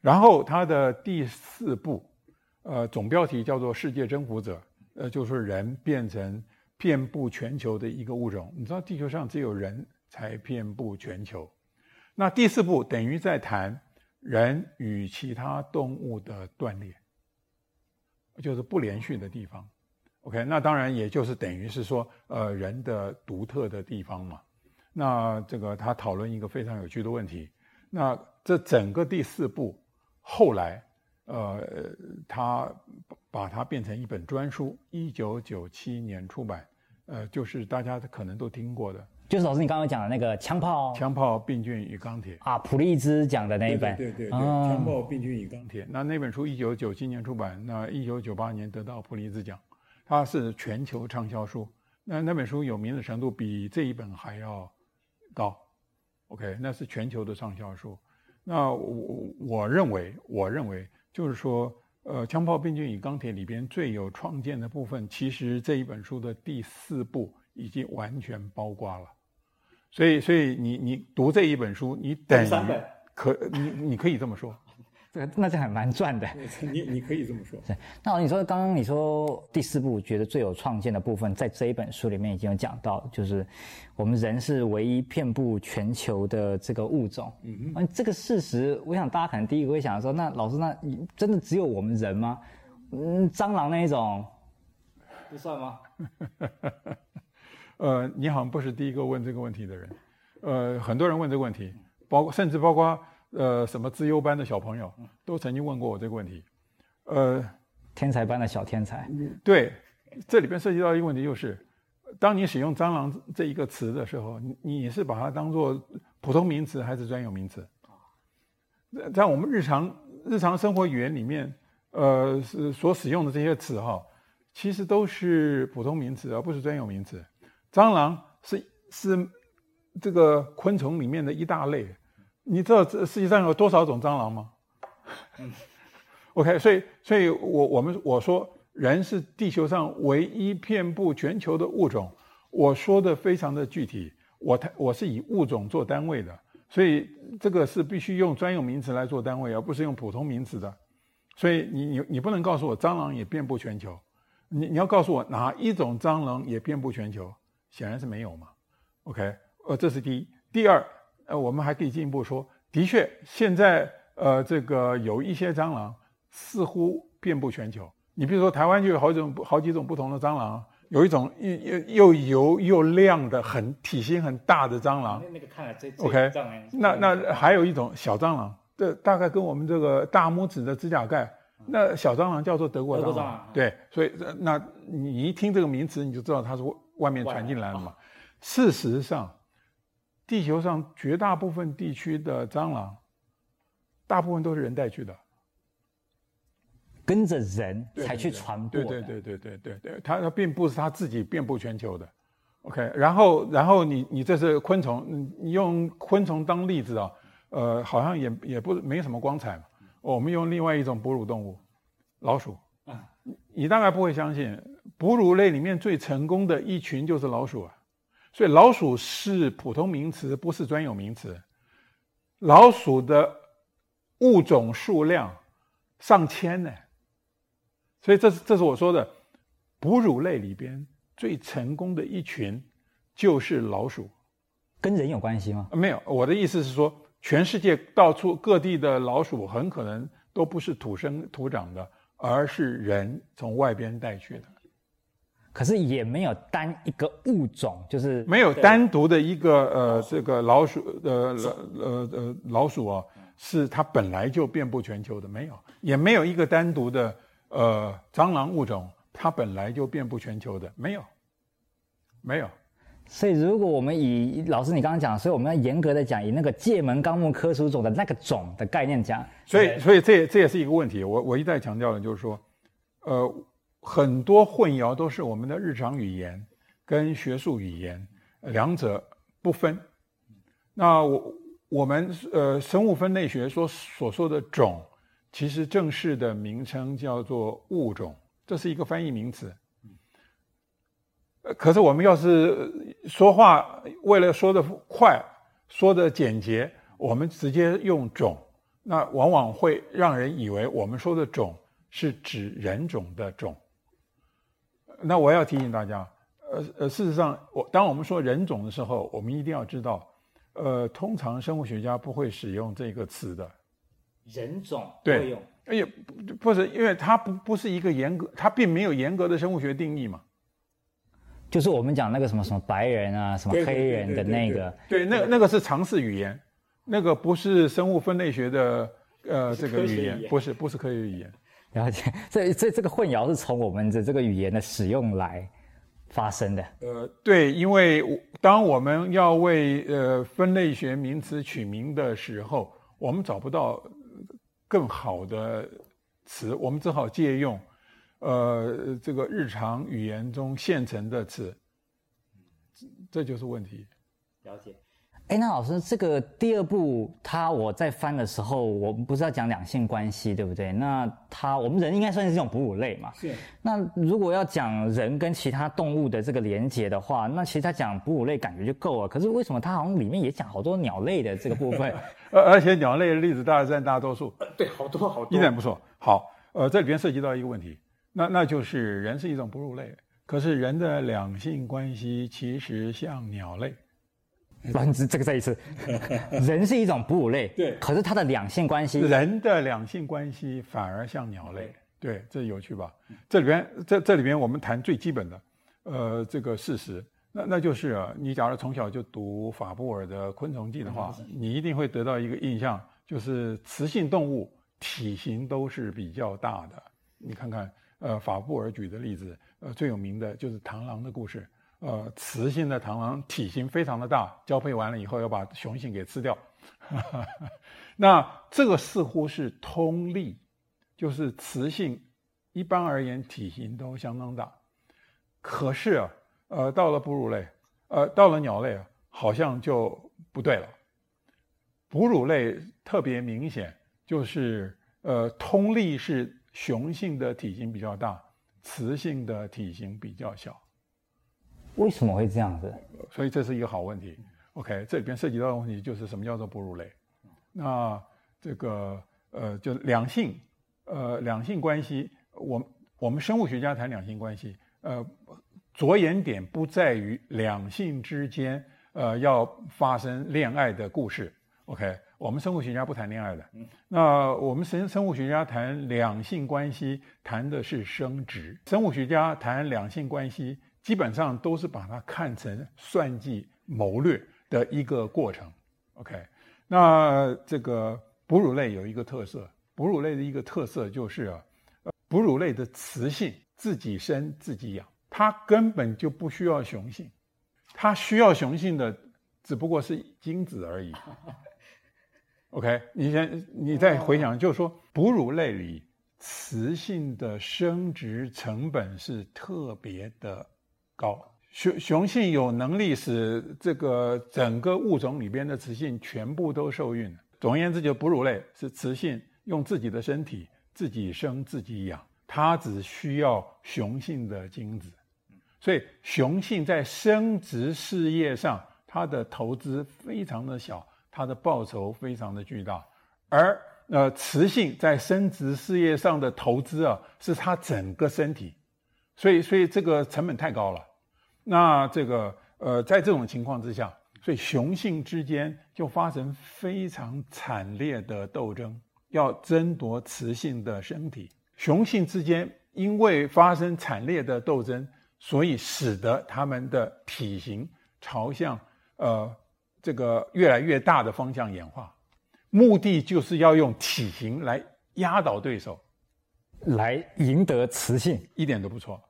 然后他的第四部，呃，总标题叫做《世界征服者》，呃，就是人变成遍布全球的一个物种。你知道地球上只有人才遍布全球。那第四步等于在谈人与其他动物的断裂，就是不连续的地方。OK，那当然也就是等于是说，呃，人的独特的地方嘛。那这个他讨论一个非常有趣的问题。那这整个第四部后来，呃，他把它变成一本专书，一九九七年出版，呃，就是大家可能都听过的。
就是老师你刚刚讲的那个枪炮，
枪炮、病菌与钢铁
啊，普利兹讲的那一本，
对对对对，枪炮、病菌与钢铁。那那本书一九九七年出版，那一九九八年得到普利兹奖，它是全球畅销书。那那本书有名的程度比这一本还要高，OK，那是全球的畅销书。那我我认为，我认为就是说，呃，枪炮、病菌与钢铁里边最有创建的部分，其实这一本书的第四部。已经完全包括了，所以，所以你你读这一本书，你等于可你你可以这么
说，对那这还蛮赚的。
你你可以这么说。
对，那你说刚刚你说第四部觉得最有创建的部分，在这一本书里面已经有讲到，就是我们人是唯一遍布全球的这个物种。嗯嗯。这个事实，我想大家可能第一个会想说，那老师，那真的只有我们人吗？嗯，蟑螂那一种不算吗？
呃，你好像不是第一个问这个问题的人，呃，很多人问这个问题，包括甚至包括呃什么资优班的小朋友，都曾经问过我这个问题，呃，
天才班的小天才，
对，这里边涉及到一个问题就是，当你使用“蟑螂”这一个词的时候，你你是把它当做普通名词还是专有名词？在我们日常日常生活语言里面，呃，是所使用的这些词哈，其实都是普通名词，而不是专有名词。蟑螂是是这个昆虫里面的一大类，你知道这世界上有多少种蟑螂吗？嗯，OK，所以所以我我们我说人是地球上唯一遍布全球的物种，我说的非常的具体，我我是以物种做单位的，所以这个是必须用专有名词来做单位，而不是用普通名词的，所以你你你不能告诉我蟑螂也遍布全球，你你要告诉我哪一种蟑螂也遍布全球。显然是没有嘛，OK，呃，这是第一。第二，呃，我们还可以进一步说，的确，现在呃，这个有一些蟑螂似乎遍布全球。你比如说，台湾就有好几种、好几种不同的蟑螂，有一种又又又油又亮的、很体型很大的蟑螂。
那个看来最
OK，那那还有一种小蟑螂，这大概跟我们这个大拇指的指甲盖。那小蟑螂叫做。德国蟑螂。对，所以那你一听这个名词，你就知道它是。外面传进来了嘛？事实上，地球上绝大部分地区的蟑螂，大部分都是人带去的，
跟着人才去传播。
对对对对对对对，它它并不是它自己遍布全球的。OK，然后然后你你这是昆虫，你用昆虫当例子啊，呃，好像也也不没什么光彩嘛。我们用另外一种哺乳动物，老鼠。你大概不会相信，哺乳类里面最成功的一群就是老鼠啊，所以老鼠是普通名词，不是专有名词。老鼠的物种数量上千呢，所以这是这是我说的，哺乳类里边最成功的一群就是老鼠。
跟人有关系吗？
没有，我的意思是说，全世界到处各地的老鼠很可能都不是土生土长的。而是人从外边带去的，
可是也没有单一个物种，就是
没有单独的一个呃这个老鼠呃呃呃老鼠啊，是它本来就遍布全球的，没有，也没有一个单独的呃蟑螂物种，它本来就遍布全球的，没有，没有。
所以，如果我们以老师你刚刚讲，所以我们要严格的讲，以那个界门纲目科属种的那个种的概念讲。
所以，所以这这也是一个问题。我我一再强调的就是说，呃，很多混淆都是我们的日常语言跟学术语言两者不分。那我我们呃生物分类学说所说的种，其实正式的名称叫做物种，这是一个翻译名词。可是我们要是说话，为了说得快、说得简洁，我们直接用种，那往往会让人以为我们说的种是指人种的种。那我要提醒大家，呃呃，事实上，我当我们说人种的时候，我们一定要知道，呃，通常生物学家不会使用这个词的。
人种
对用，哎呀，不是，因为它不不是一个严格，它并没有严格的生物学定义嘛。
就是我们讲那个什么什么白人啊，什么黑人的那个，
对，对，对，对，对，那那个是常识语言，那个不是生物分类学的呃这个语言，不是不是科学语言。
了解，这这这个混淆是从我们的这个语言的使用来发生的。
呃，对，因为当我们要为呃分类学名词取名的时候，我们找不到更好的词，我们只好借用呃这个日常语言中现成的词，这就是问题。
了解。哎，那老师，这个第二部它我在翻的时候，我们不是要讲两性关系，对不对？那它我们人应该算是这种哺乳类嘛？
是。
那如果要讲人跟其他动物的这个连接的话，那其实他讲哺乳类感觉就够了。可是为什么它好像里面也讲好多鸟类的这个部分？
而而且鸟类的例子大概占大多数。
对，好多好多。
一点不错。好，呃，这里边涉及到一个问题，那那就是人是一种哺乳类，可是人的两性关系其实像鸟类。
反正这个再一次，人是一种哺乳类，
对，
可是它的两性关系，
人的两性关系反而像鸟类，对，这有趣吧？这里边，这这里边我们谈最基本的，呃，这个事实，那那就是啊，你假如从小就读法布尔的《昆虫记》的话，你一定会得到一个印象，就是雌性动物体型都是比较大的。你看看，呃，法布尔举的例子，呃，最有名的就是螳螂的故事。呃，雌性的螳螂体型非常的大，交配完了以后要把雄性给吃掉。那这个似乎是通例，就是雌性一般而言体型都相当大。可是啊，呃，到了哺乳类，呃，到了鸟类啊，好像就不对了。哺乳类特别明显，就是呃，通例是雄性的体型比较大，雌性的体型比较小。
为什么会这样子？
所以这是一个好问题。OK，这里边涉及到的问题就是什么叫做哺乳类？那这个呃，就两性呃两性关系，我我们生物学家谈两性关系，呃，着眼点不在于两性之间呃要发生恋爱的故事。OK，我们生物学家不谈恋爱的。那我们生生物学家谈两性关系，谈的是生殖。生物学家谈两性关系。基本上都是把它看成算计谋略的一个过程，OK？那这个哺乳类有一个特色，哺乳类的一个特色就是啊，哺乳类的雌性自己生自己养，它根本就不需要雄性，它需要雄性的只不过是精子而已，OK？你先你再回想，就是说哺乳类里雌性的生殖成本是特别的。高雄雄性有能力使这个整个物种里边的雌性全部都受孕。总而言之，就哺乳类是雌性用自己的身体自己生自己养，它只需要雄性的精子。所以雄性在生殖事业上，它的投资非常的小，它的报酬非常的巨大。而呃，雌性在生殖事业上的投资啊，是它整个身体。所以，所以这个成本太高了。那这个呃，在这种情况之下，所以雄性之间就发生非常惨烈的斗争，要争夺雌性的身体。雄性之间因为发生惨烈的斗争，所以使得他们的体型朝向呃这个越来越大的方向演化，目的就是要用体型来压倒对手。
来赢得雌性，
一点都不错。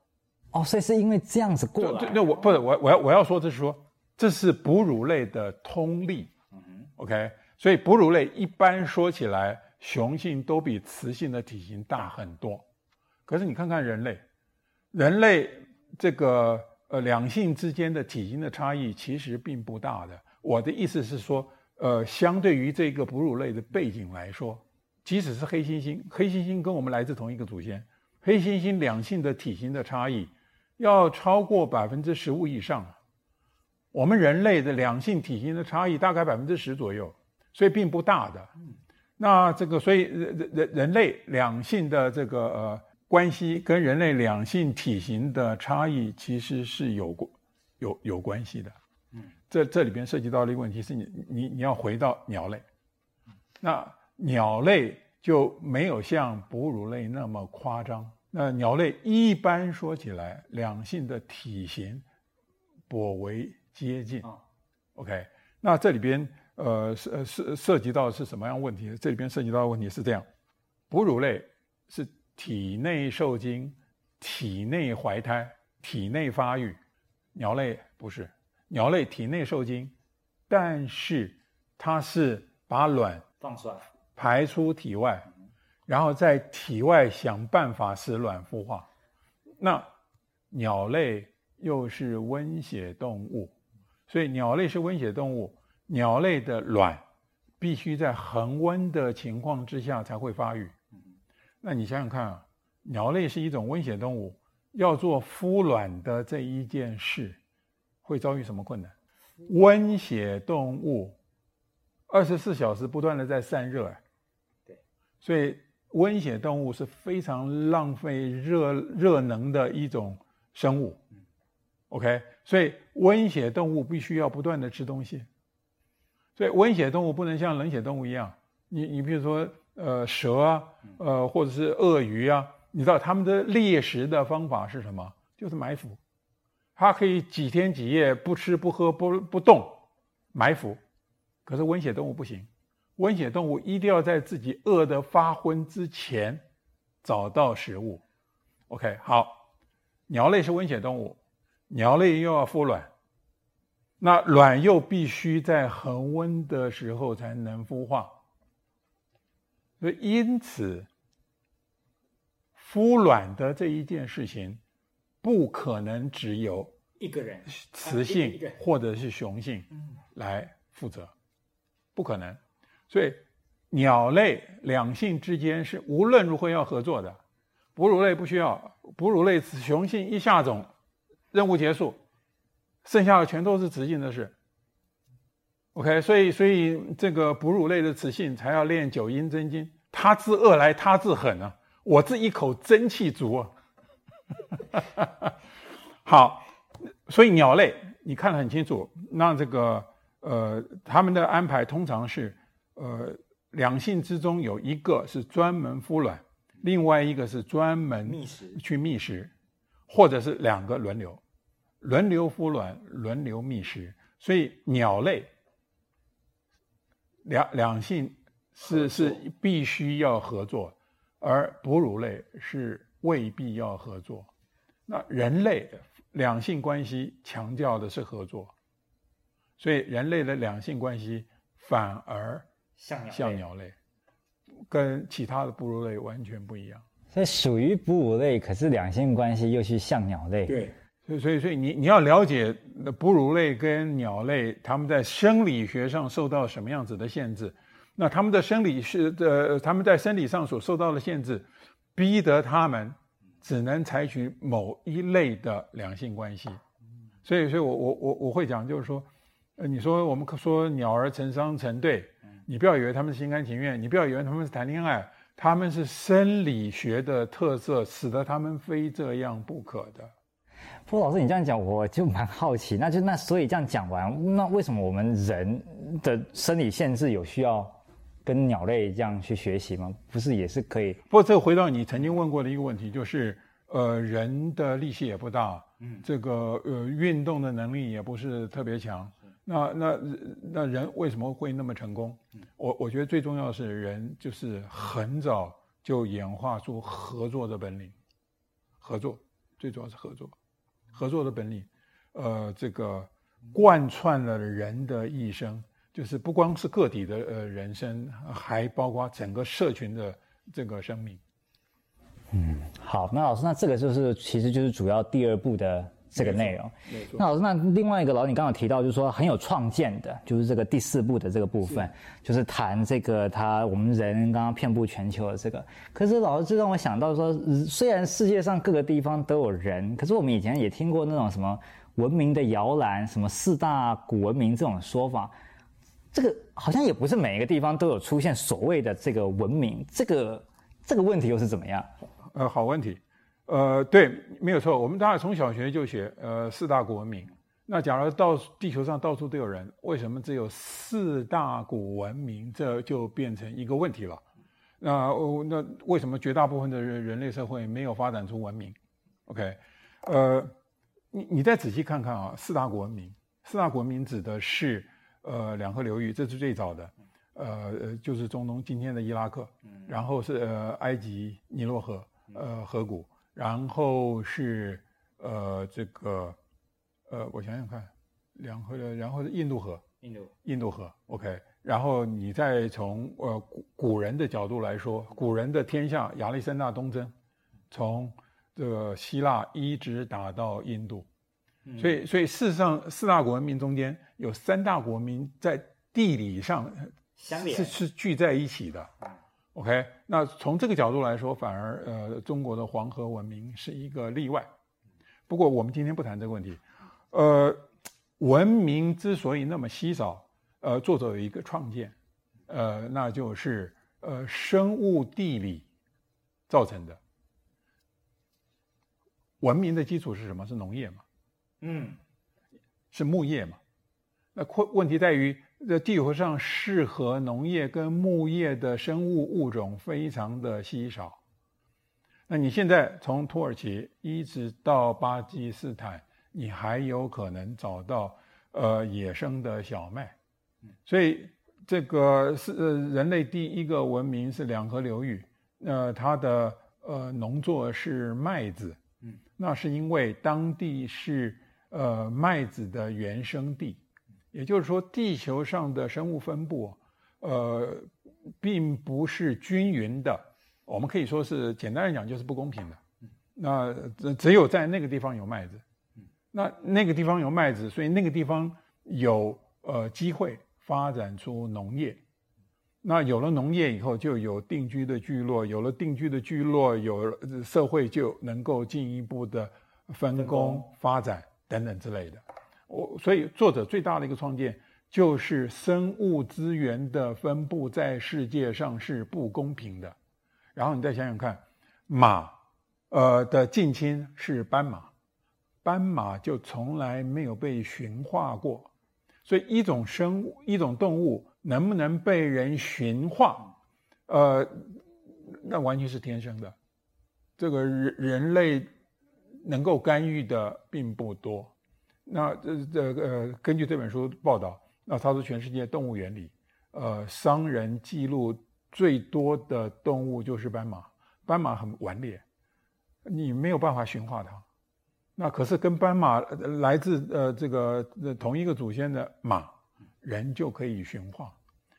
哦，所以是因为这样子过来。
那我不是我我要我要说的是说，这是哺乳类的通例。嗯哼，OK，所以哺乳类一般说起来，雄性都比雌性的体型大很多。可是你看看人类，人类这个呃两性之间的体型的差异其实并不大的。我的意思是说，呃，相对于这个哺乳类的背景来说。即使是黑猩猩，黑猩猩跟我们来自同一个祖先，黑猩猩两性的体型的差异要超过百分之十五以上。我们人类的两性体型的差异大概百分之十左右，所以并不大的。那这个，所以人人人类两性的这个呃关系跟人类两性体型的差异其实是有过有有关系的。嗯，这这里边涉及到的一个问题是你你你要回到鸟类，那。鸟类就没有像哺乳类那么夸张。那鸟类一般说起来，两性的体型颇为接近。
哦、
OK，那这里边呃涉涉涉及到是什么样问题？这里边涉及到的问题是这样：哺乳类是体内受精、体内怀胎、体内发育；鸟类不是，鸟类体内受精，但是它是把卵
放出来，
排出体外，然后在体外想办法使卵孵化。那鸟类又是温血动物，所以鸟类是温血动物，鸟类的卵必须在恒温的情况之下才会发育。那你想想看啊，鸟类是一种温血动物，要做孵卵的这一件事，会遭遇什么困难？温血动物二十四小时不断的在散
热，
所以温血动物是非常浪费热热能的一种生物。OK，所以温血动物必须要不断的吃东西，所以温血动物不能像冷血动物一样，你你比如说。呃，蛇啊，呃，或者是鳄鱼啊，你知道他们的猎食的方法是什么？就是埋伏，它可以几天几夜不吃不喝不不动，埋伏。可是温血动物不行，温血动物一定要在自己饿得发昏之前找到食物。OK，好，鸟类是温血动物，鸟类又要孵卵，那卵又必须在恒温的时候才能孵化。所以，因此，孵卵的这一件事情，不可能只有
一个人，
雌性或者是雄性来负责，不可能。所以，鸟类两性之间是无论如何要合作的。哺乳类不需要，哺乳类雄性一下种，任务结束，剩下的全都是雌性的事。OK，所以所以这个哺乳类的雌性才要练九阴真经，他自恶来他自狠啊，我这一口真气足啊。好，所以鸟类你看得很清楚，那这个呃他们的安排通常是呃两性之中有一个是专门孵卵，另外一个是专门觅食去觅食，或者是两个轮流轮流孵卵，轮流觅食，所以鸟类。两两性是是必须要合作，而哺乳类是未必要合作。那人类两性关系强调的是合作，所以人类的两性关系反而像像鸟类，跟其他的哺乳类完全不一样。
所以属于哺乳类，可是两性关系又是像鸟类。
对。所以，所以，所以你你要了解哺乳类跟鸟类，他们在生理学上受到什么样子的限制？那他们的生理是呃，他们在生理上所受到的限制，逼得他们只能采取某一类的两性关系。所以，所以我我我我会讲，就是说，呃，你说我们说鸟儿成双成对，你不要以为他们是心甘情愿，你不要以为他们是谈恋爱，他们是生理学的特色，使得他们非这样不可的。
不过老师，你这样讲，我就蛮好奇。那就那所以这样讲完，那为什么我们人的生理限制有需要跟鸟类这样去学习吗？不是也是可以？
不过这回到你曾经问过的一个问题，就是呃，人的力气也不大，嗯，这个呃运动的能力也不是特别强。那那那人为什么会那么成功？我我觉得最重要的是人就是很早就演化出合作的本领，合作最主要是合作。合作的本领，呃，这个贯穿了人的一生，就是不光是个体的呃人生，还包括整个社群的这个生命。
嗯，好，那老师，那这个就是其实就是主要第二步的这个内容。那老师，那另外一个老师，你刚刚有提到，就是说很有创建的，就是这个第四部的这个部分，是就是谈这个他我们人刚刚遍布全球的这个。可是老师，这让我想到说，虽然世界上各个地方都有人，可是我们以前也听过那种什么文明的摇篮，什么四大古文明这种说法，这个好像也不是每一个地方都有出现所谓的这个文明，这个这个问题又是怎么样？
呃，好问题。呃，对，没有错。我们当然从小学就学，呃，四大古文明。那假如到地球上到处都有人，为什么只有四大古文明？这就变成一个问题了。那呃，那为什么绝大部分的人人类社会没有发展出文明？OK，呃，你你再仔细看看啊，四大古文明，四大古文明指的是呃两河流域，这是最早的，呃呃就是中东今天的伊拉克，然后是呃埃及尼罗河呃河谷，然后是呃这个呃我想想看，两河的，然后是印度河，
印度。
印度河，OK，然后你再从呃古古人的角度来说，古人的天下亚历山大东征，从这个希腊一直打到印度，嗯、所以所以事实上四大国文明中间有三大国民在地理上是是聚在一起的。OK，那从这个角度来说，反而呃中国的黄河文明是一个例外。不过我们今天不谈这个问题。呃，文明之所以那么稀少，呃，作者有一个创建，呃，那就是呃生物地理造成的。文明的基础是什么？是农业嘛？嗯，是牧业嘛？那困问题在于，这地球上适合农业跟牧业的生物物种非常的稀少。那你现在从土耳其一直到巴基斯坦，你还有可能找到呃野生的小麦。所以这个是人类第一个文明是两河流域，呃，它的呃农作是麦子。嗯那是因为当地是呃麦子的原生地，也就是说，地球上的生物分布，呃，并不是均匀的。我们可以说是简单来讲，就是不公平的。那只只有在那个地方有麦子，那那个地方有麦子，所以那个地方有呃机会发展出农业。那有了农业以后，就有定居的聚落，有了定居的聚落，有了社会就能够进一步的分工发展等等之类的。我所以作者最大的一个创建就是生物资源的分布在世界上是不公平的。然后你再想想看，马，呃的近亲是斑马，斑马就从来没有被驯化过，所以一种生物，一种动物。能不能被人驯化？呃，那完全是天生的。这个人人类能够干预的并不多。那这这个呃，根据这本书报道，那他说全世界动物园里，呃，商人记录最多的动物就是斑马。斑马很顽劣，你没有办法驯化它。那可是跟斑马来自呃这个同一个祖先的马。人就可以驯化，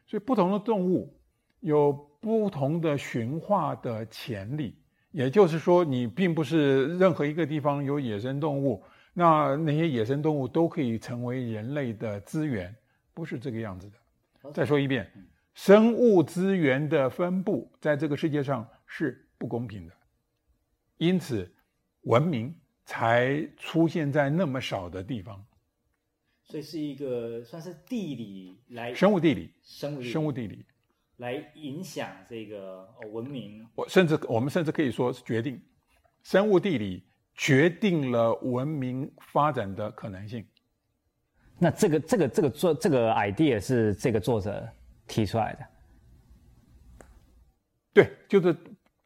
所以不同的动物有不同的驯化的潜力。也就是说，你并不是任何一个地方有野生动物，那那些野生动物都可以成为人类的资源，不是这个样子的。再说一遍，生物资源的分布在这个世界上是不公平的，因此文明才出现在那么少的地方。
所以是一个算是地理来
生物地理，
生物
生物地理
来影响这个文明。
我甚至我们甚至可以说是决定，生物地理决定了文明发展的可能性。
那这个这个这个作这个 idea 是这个作者提出来的？
对，就是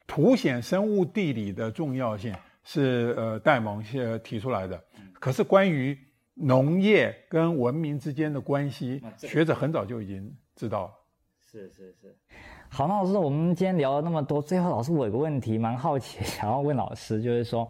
凸显生物地理的重要性是呃戴蒙先提出来的。可是关于农业跟文明之间的关系，学者很早就已经知道了。
是是是。好，那老师，我们今天聊了那么多，最后老师我有个问题蛮好奇，想要问老师，就是说。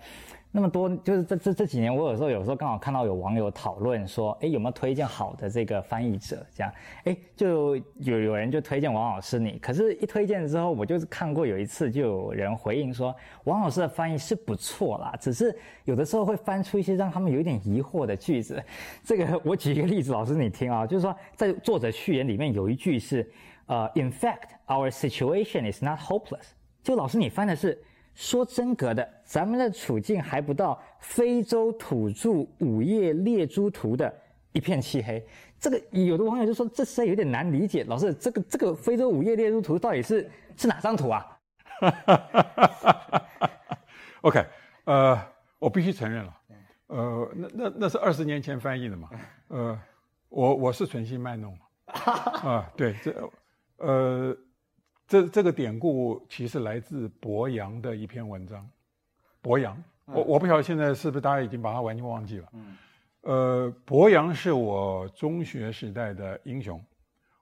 那么多就是这这这几年，我有时候有时候刚好看到有网友讨论说，哎，有没有推荐好的这个翻译者？这样，哎，就有有人就推荐王老师你。可是，一推荐之后，我就是看过有一次，就有人回应说，王老师的翻译是不错啦，只是有的时候会翻出一些让他们有点疑惑的句子。这个我举一个例子，老师你听啊，就是说在作者序言里面有一句是，呃，In fact, our situation is not hopeless。就老师你翻的是。说真格的，咱们的处境还不到非洲土著午夜猎猪图的一片漆黑。这个有的网友就说，这实在有点难理解。老师，这个这个非洲午夜猎猪图到底是是哪张图啊？
OK，呃，我必须承认了，呃，那那那是二十年前翻译的嘛，呃，我我是存心卖弄啊，对，这呃。这这个典故其实来自博洋的一篇文章，博洋我我不晓得现在是不是大家已经把他完全忘记了。嗯，呃，博洋是我中学时代的英雄，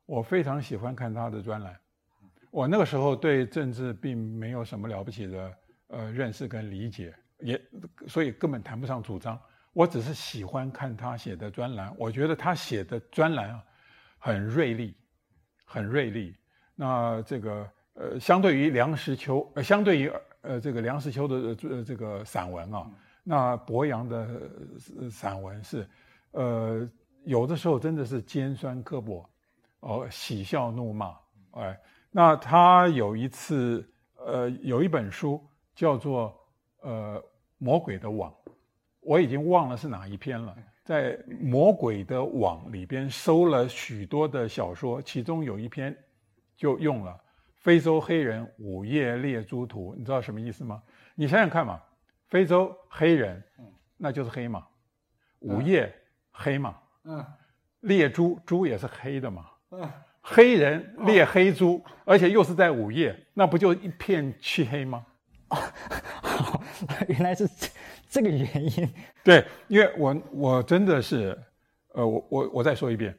我非常喜欢看他的专栏。我那个时候对政治并没有什么了不起的呃认识跟理解，也所以根本谈不上主张。我只是喜欢看他写的专栏，我觉得他写的专栏啊很锐利，很锐利。那这个呃，相对于梁实秋，呃，相对于呃这个梁实秋的呃这个散文啊，那柏杨的散文是呃有的时候真的是尖酸刻薄，哦，喜笑怒骂，哎。那他有一次，呃，有一本书叫做《呃魔鬼的网》，我已经忘了是哪一篇了。在《魔鬼的网》里边收了许多的小说，其中有一篇就用了“非洲黑人午夜猎猪图”，你知道什么意思吗？你想想看嘛，非洲黑人，那就是黑嘛，午夜黑嘛，嗯，猎猪猪也是黑的嘛，嗯。黑人猎黑猪，而且又是在午夜，那不就一片漆黑
吗？原来是这这个原因。
对，因为我我真的是，呃，我我我再说一遍，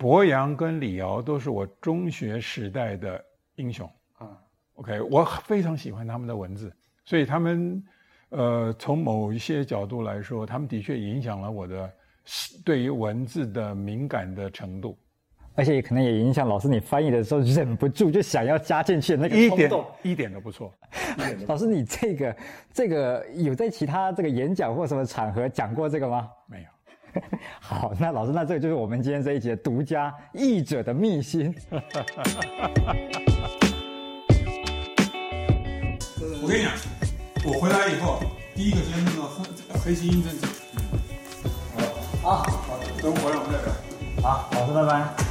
柏杨跟李敖都是我中学时代的英雄啊。OK，我非常喜欢他们的文字，所以他们，呃，从某一些角度来说，他们的确影响了我的对于文字的敏感的程度。
而且也可能也影响老师，你翻译的时候忍不住就想要加进去的那个冲动，
一点一点都不错。
老师，你这个这个有在其他这个演讲或什么场合讲过这个吗？
没有。
好，那老师，那这个就是我们今天这一节独家译者的秘辛。
我跟你讲，我回来以后第一个先弄到黑黑心印证。好，好，等我回来我们再聊。
好，老师，拜拜。